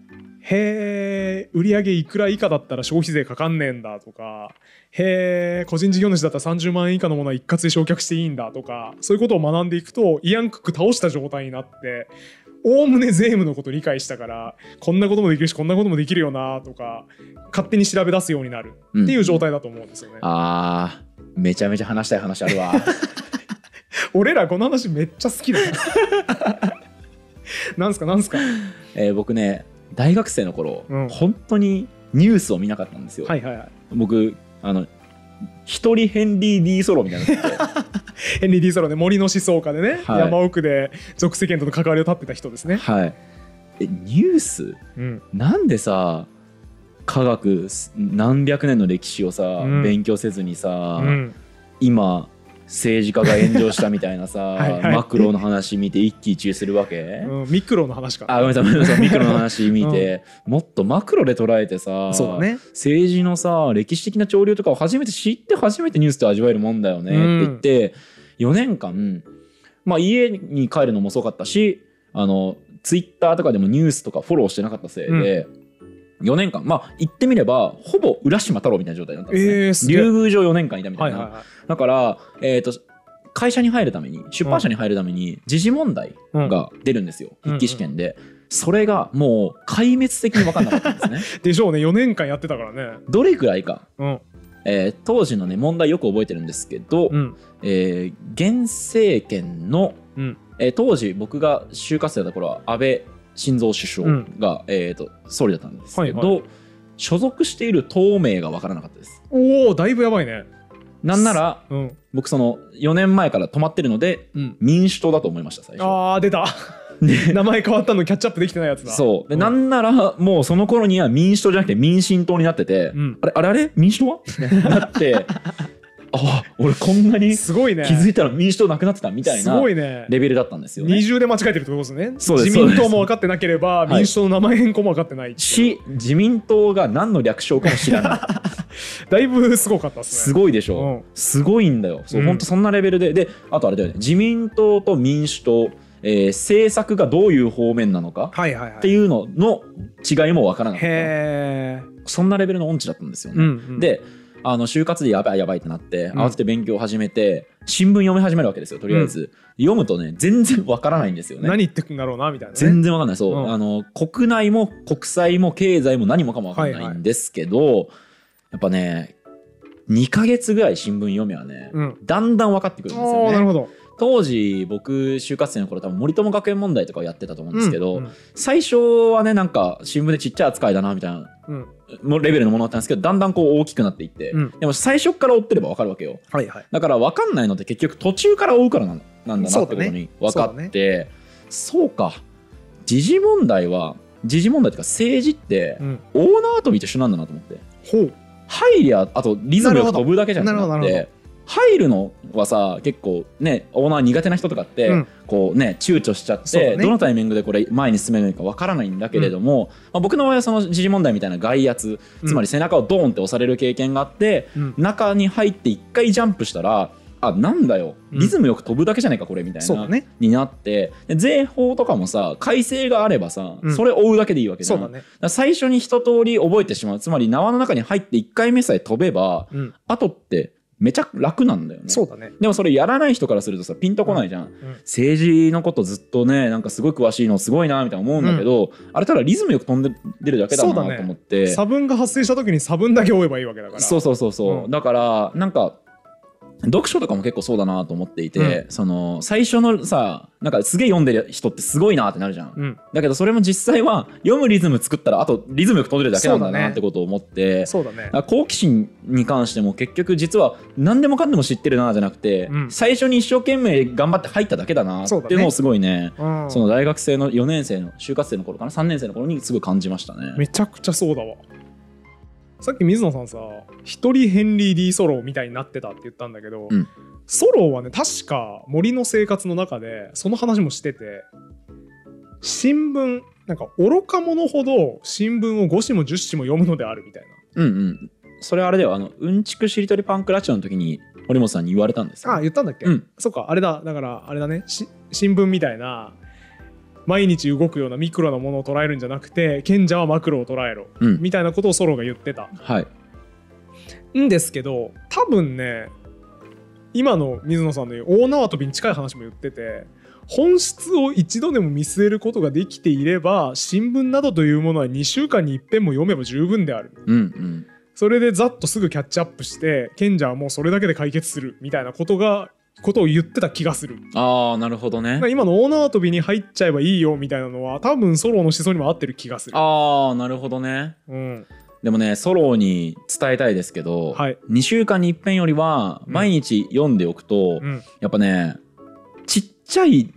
へえ売上いくら以下だったら消費税かかんねえんだとかへえ個人事業主だったら30万円以下のものは一括で焼却していいんだとかそういうことを学んでいくとイアンクック倒した状態になっておおむね税務のこと理解したからこんなこともできるしこんなこともできるよなとか勝手に調べ出すようになるっていう状態だと思うんですよね。あーめちゃめちゃ話したい話あるわ 俺らこの話めっちゃ好きだな。なんすかなんすか？えー僕ね大学生の頃、うん。本当にニュースを見なかったんですよ、はいはいはい。僕あの一人ヘンリー・ディー・ソロみたいな ヘンリー・ディーソロね森の思想家でね、はい。山奥で俗世間との関わりを立ってた人ですね。はい。えニュース？うん、なんでさ科学何百年の歴史をさ、うん。勉強せずにさ、うん。今政治家が炎上したみたいなさ はいはい。マクロの話見て一喜一憂するわけ、うん、ミクロの話か。あごめんなさいごめんなさい ミクロの話見て、もっとマクロで捉えてさそうだね。政治のさ歴史的な潮流とかを初めて知って初めてニュースで味わえるもんだよねって言って、4年間、まあ、家に帰るのも遅かったしあのツイッターとかでもニュースとかフォローしてなかったせいで、4年間。まあ言ってみればほぼ浦島太郎みたいな状態だったんですね、えーす竜宮城4年間いたみたな、はいいはいはい。だから、えー、と会社に入るために出版社に入るために時事問題うん。が出るんですよ、うん筆記試験で、それがもう壊滅的に分かんなかったんですね。でしょうね。4年間やってたからね。どれくらいか、うん。えー当時のね問題よく覚えてるんですけど、うん。えー現政権の、うん。えー当時僕が就活生だった頃は安倍晋三首相が、えー、と総理だったんですけど、はいは所属している党名が分からなかったです。おおだいぶやばいね。なんならうん、僕その4年前から止まってるのでうん、民主党だと思いました最初。あー出た。で名前変わったのキャッチアップできてないやつだ。そう。で、ん。なんならもうその頃には民主党じゃなくて民進党になってて、うん。あれあれあれ？民主党は？なってあ俺こんなにすごいね。気づいたら民主党なくなってたみたいすなごいね。レベルだったんですよね。二重で間違えてるってことですね。自民党も分かってなければはい民主党の名前変更も分かってないし自民党が何の略称かも知らない。だいぶすごかったですね。すごいでしょ、うん。すごいんだよ。そう、うん。ほんとそんなレベルで。であとあれだよね。自民党と民主党えー制作がどういう方面なのかはいはいはい。っていうのの違いもわからなかった。そんなレベルの音痴だったんですよね、うんうん。であの就活でやばいやばいってなってうん。慌てて勉強を始めて新聞読み始めるわけですよとりあえず、読むとね全然わからないんですよね。何言ってくんだろうなみたいなね。全然わかんない。そう、うん。あの国内も国際も経済も何もかもわかんないんですけど、やっぱね2ヶ月ぐらい新聞読みはね、うん。だんだん分かってくるんですあよね。あなるほど当時僕就活生の頃多分森友学園問題とかをやってたと思うんですけど、うん最初はねなんか新聞でちっちゃい扱いだなみたいなうん。もうレベルのものだったんですけどだんだんこう大きくなっていって、うん。でも最初から追ってれば分かるわけよ。はいはい。だから分かんないのって結局途中から追うからななんだなってことに分かってそう,、か。時事問題は時事問題っていうか政治ってうん。大縄跳びと一緒なんだなと思って。ほう。入りゃあとリズムよく飛ぶだけじゃなくなるほどなるほて入るのはさ結構ねオーナー苦手な人とかって、うん。こうね躊躇しちゃって、ね。どのタイミングでこれ前に進めるのかわからないんだけれども、まあ、僕の場合はその時事問題みたいな外圧つまり背中をドーンって押される経験があって、うん。中に入って一回ジャンプしたらあなんだよ。うん。リズムよく飛ぶだけじゃないかこれみたいな、ね。になってで税法とかもさ改正があればさ、うん。それ追うだけでいいわけじゃん。ね。最初に一通り覚えてしまう。つまり縄の中に入って1回目さえ飛べばうん。後ってめちゃ楽なんだよね。そうだね。でもそれやらない人からするとさピンとこないじゃん、うん。政治のことずっとねなんかすごい詳しいのすごいなみたいな思うんだけど、あれただリズムよく飛んでるだけだなと思って。差分が発生した時に差分だけ追えばいいわけだから。そうそうそうそう、うん。だからなんか読書とかも結構そうだなと思っていて、その最初のさなんかすげえ読んでる人ってすごいなってなるじゃん、うん。だけどそれも実際は読むリズム作ったらあとリズムよく飛んでるだけなんだなってことを思って、そうだね。あ好奇心に関しても結局実は何でもかんでも知ってるなじゃなくて、うん。最初に一生懸命頑張って入っただけだなっていうのをすごいね。うん。その大学生の4年生の就活生の頃かな？3年生の頃にすごい感じましたね。めちゃくちゃそうだわさっき水野さんさ一人ヘンリー・ディ・ソローみたいになってたって言ったんだけど、うんソローはね確か森の生活の中でその話もしてて新聞なんか愚か者ほど新聞を5紙も10紙も読むのであるみたいうんうん。それあれだよあのうんちくしりとりパンクラチオンの時に堀本さんに言われたんですよ。なあ言ったんだっけ、うんそっかあれだだからあれだねし新聞みたいな毎日動くようなミクロなものを捉えるんじゃなくて賢者はマクロを捉えろうんみたいなことをソローが言ってたはい。んですけど多分ね今の水野さんの大縄跳びに近い話も言ってて本質を一度でも見据えることができていれば新聞などというものは2週間に一遍も読めば十分であるうんうん。それでざっとすぐキャッチアップして賢者はもうそれだけで解決するみたいなことがことを言ってた気がする。ああなるほどね。今の大縄跳びに入っちゃえばいいよみたいなのは多分ソロの思想にも合ってる気がする。ああなるほどね。うん。でもねソロに伝えたいですけど、はい。2週間に一遍よりはうん。毎日読んでおくと、うん。やっぱねちっちゃい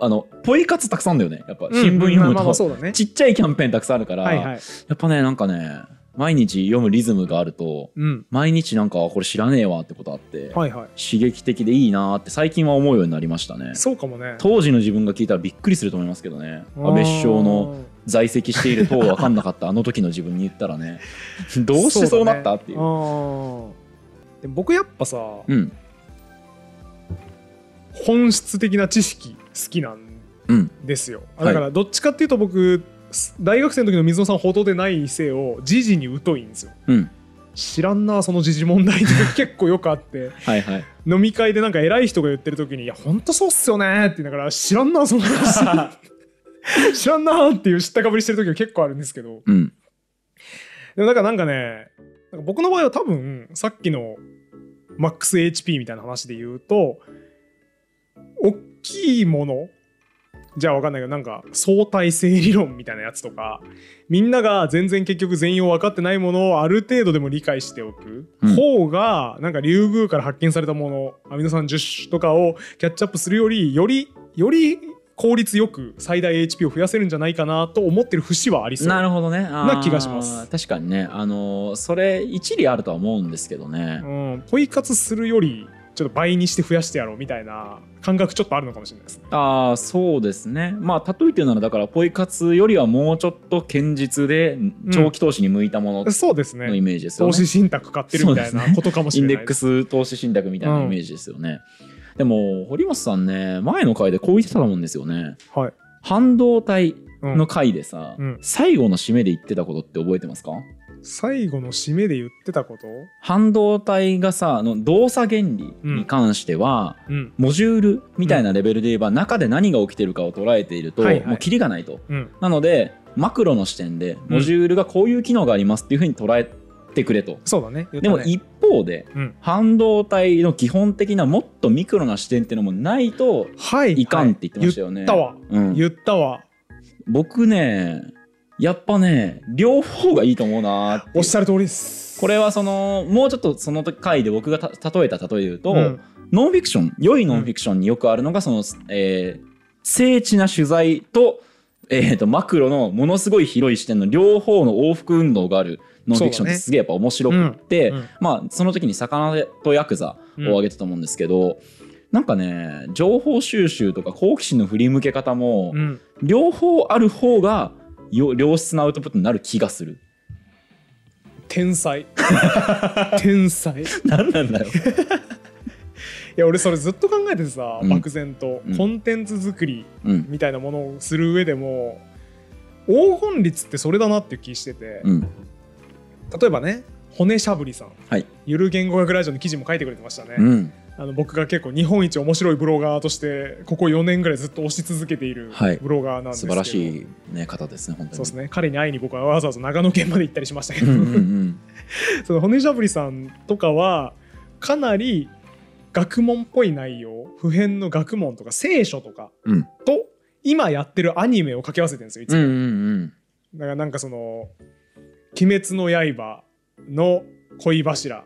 あのポイ活たくさんだよね。やっぱ新聞読むと。そうだね。ちっちゃいキャンペーンたくさんあるから、はいはい。やっぱねなんかね毎日読むリズムがあるとうん。毎日なんかこれ知らねえわってことあって、はいはい。刺激的でいいなって最近は思うようになりましたね。そうかもね。当時の自分が聞いたらびっくりすると思いますけどね。安倍首相の在籍していると分かんなかったあの時の自分に言ったらね。どうしてそうなったっていう。でも僕やっぱさうん。本質的な知識好きなんうん。ですよ。はいだからどっちかっていうと僕大学生の時の水野さんほどでないせいを時事に疎いんですよ。うん。知らんなその時事問題って結構よくあって。はいはい。飲み会でなんか偉い人が言ってる時に「いやほんとそうっすよね」って言いながら「知らんなその話。知らんな」っていう知ったかぶりしてる時が結構あるんですけど。うん。でもなんかなんかねなんか僕の場合は多分さっきの MAXHP みたいな話で言うと大きいものじゃあ分かんないけどなんか相対性理論みたいなやつとかみんなが全然結局全容分かってないものをある程度でも理解しておく。うん。方がなんかリュウグウから発見されたものアミノ酸10種とかをキャッチアップするよりよりより効率よく最大 HP を増やせるんじゃないかなと思ってる節はありそう。なるほどね。な気がします。確かにね。あのーそれ一理あるとは思うんですけどね。うん、ポイ活するよりちょっと倍にして増やしてやろうみたいな感覚ちょっとあるのかもしれないですね。ああそうですね。まあ例えてるならだからポイ活よりはもうちょっと堅実で長期投資に向いたものそうですのイね。メージですよね、投資信託買ってるみたいなことかもしれないインデックス投資信託みたいなイメージですよね、でも堀本さんね前の回でこう言ってたと思うんですよね。はい。半導体うんの回でさ、うん。最後の締めで言ってたことって覚えてますか？最後の締めで言ってたこと？半導体がさあの動作原理に関しては、うん。モジュールみたいなレベルで言えば、中で何が起きてるかを捉えていると、はいはいもうキリがないとうん。なのでマクロの視点でモジュールがこういう機能がありますっていうふうに捉えてくれと、そうだね。ねでも一方でうん。半導体の基本的なもっとミクロな視点っていうのもないとはい。いかんって言ってましたよね。言ったわ。うん、言ったわ。僕ねやっぱね両方がいいと思うなおっしゃる通りです。これはそのもうちょっとその回で僕がた例えた例えで言うと、うん。ノンフィクション良いノンフィクションによくあるのがその、えー精緻な取材と,、えーとマクロのものすごい広い視点の両方の往復運動があるノンフィクションってすげえやっぱ面白くって、うん。まあその時に「魚とヤクザ」を挙げてたと思うんですけど、なんかね情報収集とか好奇心の振り向け方も、うん。両方ある方がよ良質なアウトプットになる気がする。天才。天才。い何なんだよ。や、俺それずっと考えててさ、うん漠然とうんコンテンツ作りうんみたいなものをする上でも、黄金率ってそれだなっていう気してて、うん例えばね、骨しゃぶりさん。はいゆる言語学ラジオの記事も書いてくれてましたね。うんあの僕が結構日本一面白いブロガーとしてここ4年ぐらいずっと推し続けているはい。ブロガーなんですけど、素晴らしい、ね、方ですね本当に。そうですね。彼に会いに僕はわざわざ長野県まで行ったりしましたけど、うん その骨しゃぶりさんとかはかなり学問っぽい内容普遍の学問とか聖書とかうん。と今やってるアニメを掛け合わせてるんですよいつも、うんうんうん。だからなんかその「鬼滅の刃」の恋柱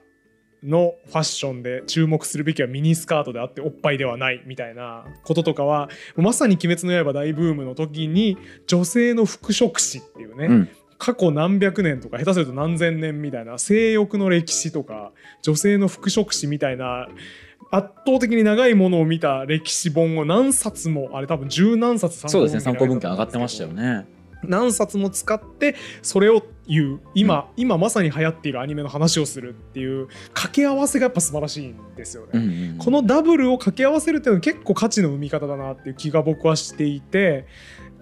のファッションで注目するべきはミニスカートであっておっぱいではないみたいなこととかはまさに「鬼滅の刃」大ブームの時に女性の服飾史っていうね、うん過去何百年とか下手すると何千年みたいな性欲の歴史とか女性の服飾史みたいな圧倒的に長いものを見た歴史本を何冊もあれ多分十何冊参考そうですね参考文献に上がってましたよね。何冊も使ってそれを言う。今、今まさに流行っているアニメの話をするっていう掛け合わせがやっぱ素晴らしいんですよね。うんうんうん。このダブルを掛け合わせるっていうのは結構価値の生み方だなっていう気が僕はしていて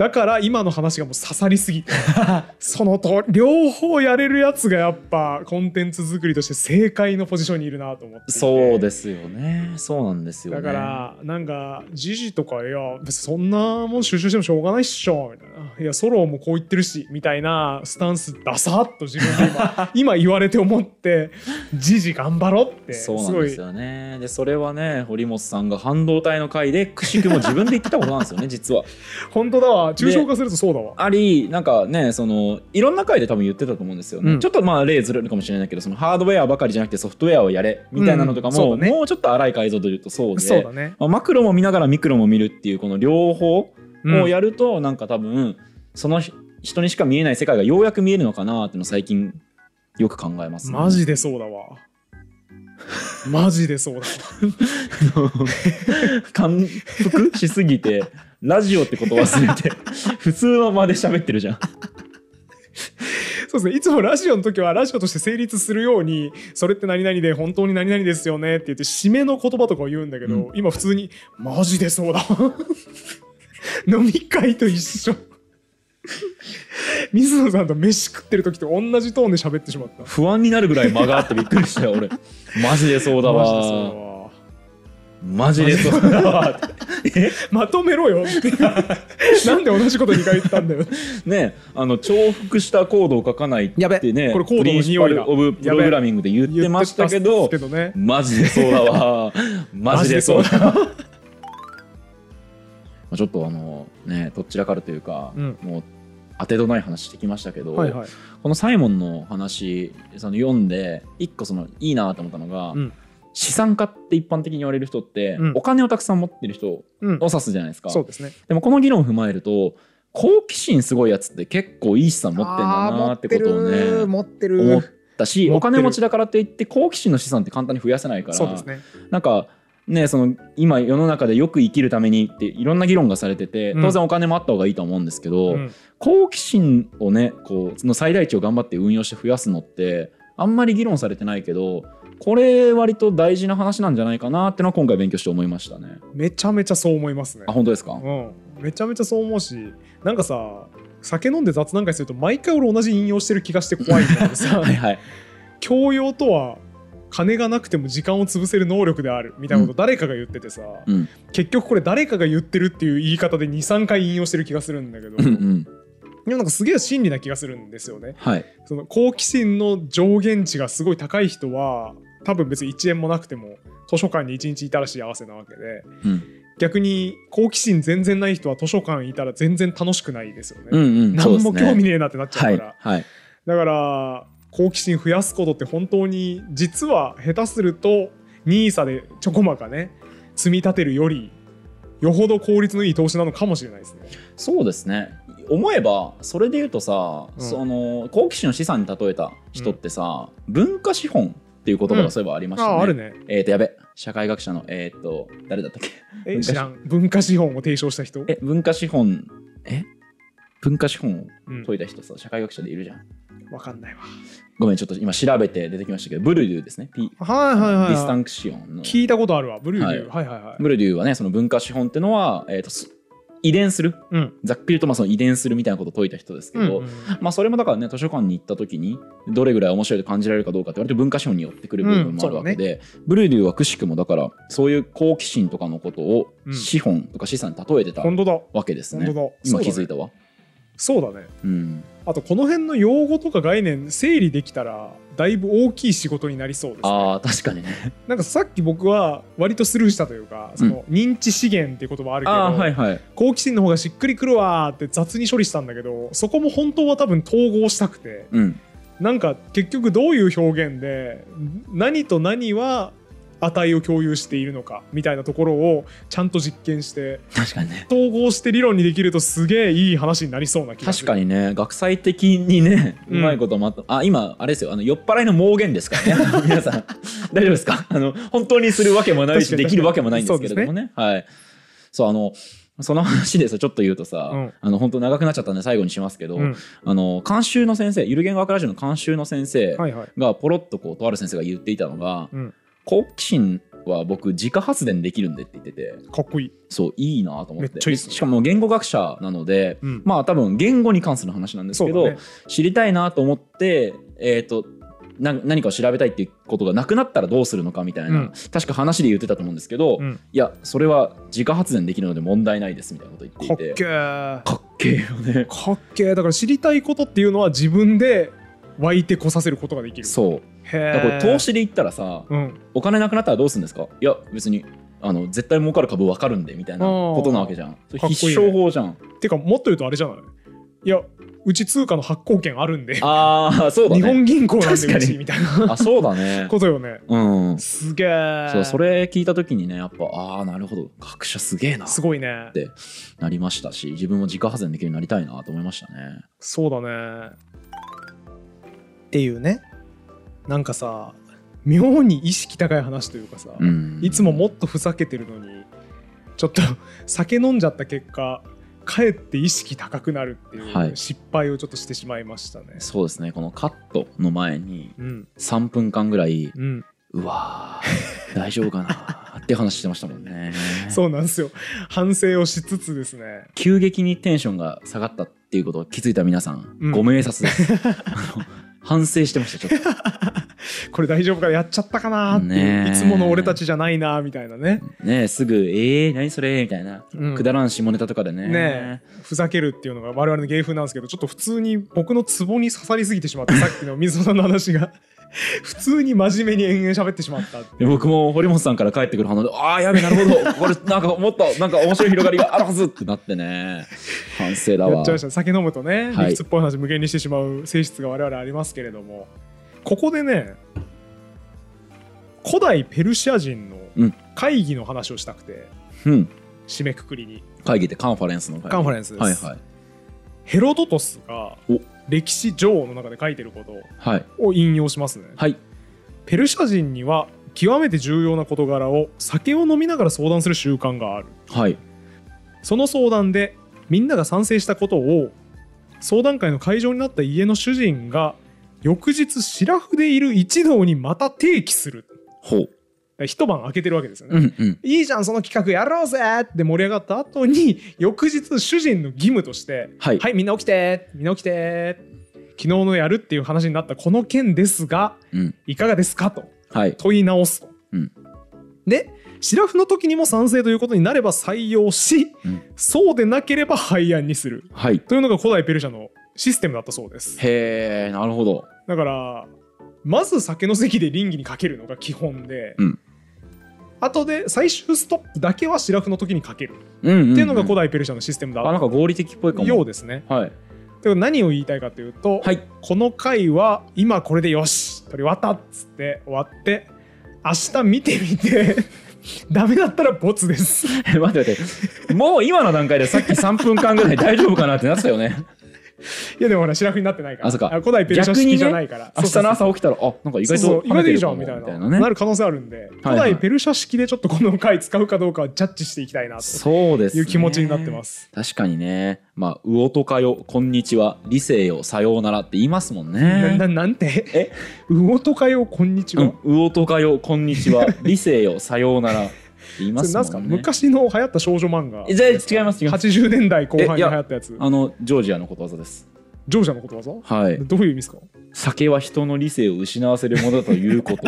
だから今の話がもう刺さりすぎて そのと両方やれるやつがやっぱコンテンツ作りとして正解のポジションにいるなと思ってそうですよねそうなんですよね。だからなんか時事とかいやそんなもん収集してもしょうがないっしょみたいないやソロもこう言ってるしみたいなスタンスダサッと自分で今 今言われて思って時事頑張ろうってすそうなんですよね。でそれはね堀本さんが半導体の回でくしくも自分で言ってたことなんですよね実は。本当だわ抽象化するとそうだわ。ありなんかねそのいろんな回で多分言ってたと思うんですよね、うんちょっとまあ例ずれるかもしれないけどそのハードウェアばかりじゃなくてソフトウェアをやれみたいなのとかも、うんねもうちょっと荒い解像度で言うとそうでそうだね。まあマクロも見ながらミクロも見るっていうこの両方うんをやると、なんか多分そのひ人にしか見えない世界がようやく見えるのかなってのを最近よく考えます、ね、マジでそうだわ。マジでそうだわ。感服しすぎてラジオってこと忘れて 普通の間で喋ってるじゃんそうですね。いつもラジオの時はラジオとして成立するように、それって何々で本当に何々ですよねって言って、締めの言葉とかを言うんだけど、うん今普通に、マジでそうだわ。飲み会と一緒。水野さんと飯食ってる時と同じトーンで喋ってしまった。不安になるぐらい間があってびっくりしたよ俺マジでそうだわ。マジでそう。だわえ？まとめろよ。なんで同じこと2回言ったんだよ。ねあの重複したコードを書かないってやべねこれコードの匂いだ。ルオブプログラミングで言ってましたけどけど。ね。マジでそうだわ。マジでそうだ。わまあちょっとあのねどちらかるというか、うん。もう当てどない話してきましたけど、はいはい。このサイモンの話その読んで一個そのいいなと思ったのが、うん資産家って一般的に言われる人って、うんお金をたくさん持ってる人をうん。指すじゃないですか。そうですね。でもこの議論を踏まえると好奇心すごいやつって結構いい資産持ってんだなってことをね持ってる思ったしお金持ちだからといって好奇心の資産って簡単に増やせないからそうですね。なんかねその今世の中でよく生きるためにっていろんな議論がされててうん当然お金もあった方がいいと思うんですけど、うん好奇心をねこうその最大値を頑張って運用して増やすのってあんまり議論されてないけどこれ割と大事な話なんじゃないかなってのは今回勉強して思いましたね。めちゃめちゃそう思いますね。あ本当ですか？うん。めちゃめちゃそう思うしなんかさ酒飲んで雑談会すると毎回俺同じ引用してる気がして怖いんだけどさ はいはい。教養とは金がなくても時間を潰せる能力であるみたいなこと誰かが言っててさ、うん。結局これ誰かが言ってるっていう言い方で23回引用してる気がするんだけど、うんうん。でもなんかすげえ真理な気がするんですよね。はい。その好奇心の上限値がすごい高い人は多分別に1円もなくても図書館に1日いたら幸せなわけでうん。逆に好奇心全然ない人は図書館いたら全然楽しくないですよね。うんうん何も興味ねえなってなっちゃうはいから、はいだから好奇心増やすことって本当に実は下手すると NISA でちょこまかね積み立てるよりよほど効率のいい投資なのかもしれないですね。そうですね。思えばそれで言うとさ、うん。その好奇心の資産に例えた人ってさ、文化資本っていう言葉がそういえばありましたね。あああるね。えっ、とやべ社会学者のえっ、と誰だったっけ？文化え知らん文化資本を提唱した人え文化資本え？文化資本をうん解いた人さ社会学者でいるじゃん。わかんないわ。ごめんちょっと今調べて出てきましたけどブルデューですね。P はいはいはい、ディスタンはい。クシオンの。聞いたことあるわ。ブルーリュー。ははいはいはい。ブルデューはねその文化資本ってのは、えー、とす遺伝する？うん。ざっくりとまあその遺伝するみたいなことを解いた人ですけど、うんうんまあそれもだからね図書館に行った時にどれぐらい面白いと感じられるかどうかって割と文化資本によってくる部分もあるわけで、ブルーデューはくしくもだからそういう好奇心とかのことをうん資本とか資産に例えてた。わけですね。今気づいた。たわ。そうだね。うん、あとこの辺の用語とか概念整理できたらだいぶ大きい仕事になりそうですね。ああ確かにね。なんかさっき僕は割とスルーしたというかその認知資源っていう言葉あるけど、はいはい。好奇心の方がしっくりくるわーって雑に処理したんだけどそこも本当は多分統合したくてうんなんか結局どういう表現で何と何は値を共有しているのかみたいなところをちゃんと実験して確かにね。統合して理論にできるとすげえいい話になりそうな気がする。確かにね。学際的にねううんまいことまと、あ今あれですよ。あの酔っ払いの盲言ですからね。皆さん。大丈夫ですか？あの本当にするわけもないしできるわけもないんですけれどもね。はい。そうあのその話でさちょっと言うとさ、うん。あの本当長くなっちゃったんで最後にしますけど、うん。あの監修の先生ゆる言語学ラジオの監修の先生がポロッとこうとある先生が言っていたのが、うん好奇心は僕自家発電できるんでって言ってて。かっこいい。そういいなと思って。めっちゃいいっすね。しかも言語学者なので、うん。まあ多分言語に関する話なんですけど、ね。知りたいなと思って、えー、とな何かを調べたいっていうことがなくなったらどうするのかみたいな、うん。確か話で言ってたと思うんですけど、うん。いやそれは自家発電できるので問題ないですみたいなこと言かっていて。ー。かっけえよね。かっけー。だから知りたいことっていうのは自分で湧いてこさせることができる。そうへ投資で言ったらさうん。お金なくなったらどうするんですか？いや別にあの絶対儲かる株分かるんでみたいなことなわけじゃん。必勝法じゃん。てかもっと言うとあれじゃない？いやうち通貨の発行権あるんで、ああそうだね。日本銀行なんでうちみたいな。あそうだね。ことよね。うん。すげえそうそれ聞いた時にねやっぱああなるほど。学者すげえな。すごいね。てなりましたし自分も自家発電できるようになりたいなと思いましたね。そうだね。っていうねなんかさ妙に意識高い話というかさ、うん。いつももっとふざけてるのにちょっと 酒飲んじゃった結果かえって意識高くなるっていはい。う失敗をちょっとしてしまいましたね。そうですね。このカットの前にうん。3分間ぐらいうん、うわー大丈夫かなって話してましたもんね。そうなんですよ。反省をしつつですね。急激にテンションが下がったっていうことを気づいた皆さん、うん。ご明察です 反省してましたちょっと。これ大丈夫かなやっちゃったかなっていつもの俺たちじゃないなみたいなね。ねすぐ「えー、何それ?」みたいな、うん。くだらん下ネタとかでね。ねふざけるっていうのが我々の芸風なんですけどちょっと普通に僕のツボに刺さりすぎてしまってさっきの水野さんの話が 普通に真面目に延々喋ってしまった僕も堀本さんから帰ってくる反応で「ああやべなるほど。これなんかもっとなんか面白い広がりがあるはず」ってなってね。反省だわ。やっちゃいました。酒飲むとね、はい。理屈っぽい話無限にしてしまう性質が我々ありますけれども。ここでね古代ペルシア人のうん。会議の話をしたくて、うん。締めくくりに。会議ってカンファレンスの会議。カンファレンスです。はいはい。ヘロドトスがお歴史上の中で書いてることはい。を引用しますね。はい。ペルシャ人には極めて重要な事柄を酒を飲みながら相談する習慣がある。はい。その相談でみんなが賛成したことを相談会の会場になった家の主人が翌日シラフでいる一同にまた提起する。ほう。一晩空けてるわけですよね、うんうん。いいじゃんその企画やろうぜって盛り上がった後に翌日主人の義務としてはいはいみんな起きてみんな起きて昨日のやるっていう話になったこの件ですがうん。いかがですかとはい。問い直すと。うんでシラフの時にも賛成ということになれば採用し、うんそうでなければ廃案にするはい。というのが古代ペルシャのシステムだったそうですへえ、なるほど。だからまず酒の席で倫理にかけるのが基本で、うん後で最終ストップだけはシラフの時にかける。っていうのが古代ペルシャのシステムだあ、なんか合理的っぽいかも。ようですね。はい。何を言いたいかというと、はい。この回は今これでよし取り終わったっつって終わって明日見てみて ダメだったらボツです。え 待って待って。もう今の段階でさっき3分間ぐらい大丈夫かなってなってたよね。いやでもほらシラフになってないから。あそっか。古代ペルシャ式じゃないから、明日の朝起きたら、あ、なんか意外と意外といいじゃんみたいな。なる可能性あるんで、古はい。代ペルシャ式でちょっとこの回使うかどうかはジャッジしていきたいなとそうです、ね。いう気持ちになってます。確かにね。まあ、魚とかよ、こんにちは、理性よ、さようならって言いますもんなね。ななんて？え？魚とかよこんにちは、うん、魚とかよ、こんにちは、理性よ、さようならいますもんね。昔の流行った少女漫画。えじゃあ違います違います。80年代後半に流行ったやつ。あの、ジョージアのことわざです。ジョージャのことわざ？はい。どういう意味ですか？酒は人の理性を失わせるものだということ。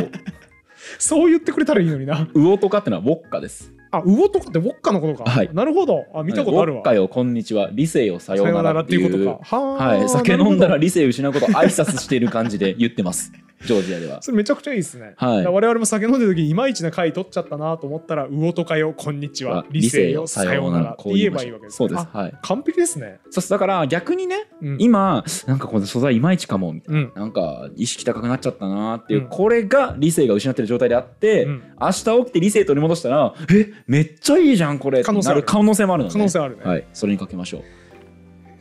そう言ってくれたらいいのにな。魚とかってのはウォッカです。あ魚とかってウォッカのことか、はい。なるほど。あ見たことあるわ。ウォッカよ、こんにちは、理性よ、さよさうならっていいううことか。はあはい、酒飲んだら理性を失うことを 挨拶している感じで言ってます。ジョージアでは。それめちゃくちゃいいですね、はい。我々も酒飲んでる時にいまいちな回取っちゃったなと思ったら魚とかよこんにちは理性よさようならって言えばいいわけですそうです。あはい。完璧ですね。そうだから逆にね、うん。今なんかこの素材いまいちかもみたいうん。ななんか意識高くなっちゃったなっていう、うん。これが理性が失ってる状態であって、うん。明日起きて理性取り戻したらえめっちゃいいじゃんこれって可能性ある。なる可能性もあるので、可能性あるね、はい。それにかけましょう。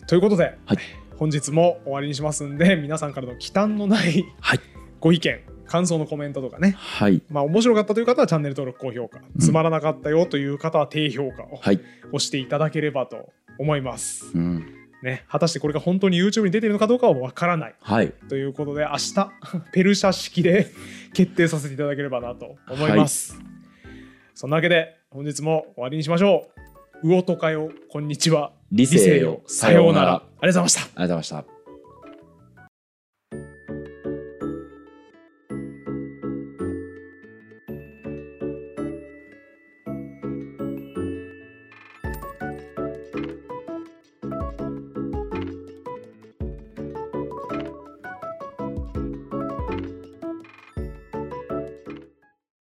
ということで、はい。本日も終わりにしますんで皆さんからの忌憚のないはいご意見感想のコメントとかね。はい。まあ面白かったという方はチャンネル登録高評価、ん。つまらなかったよという方は低評価をはい、押していただければと思います、うん、ね、果たしてこれが本当に YouTube に出ているのかどうかはわからない。はい。ということで明日 ペルシャ式で決定させていただければなと思います、そんなわけで本日も終わりにしましょう。魚とかよこんにちは。理性よさようなら。ありがとうございました。ありがとうございました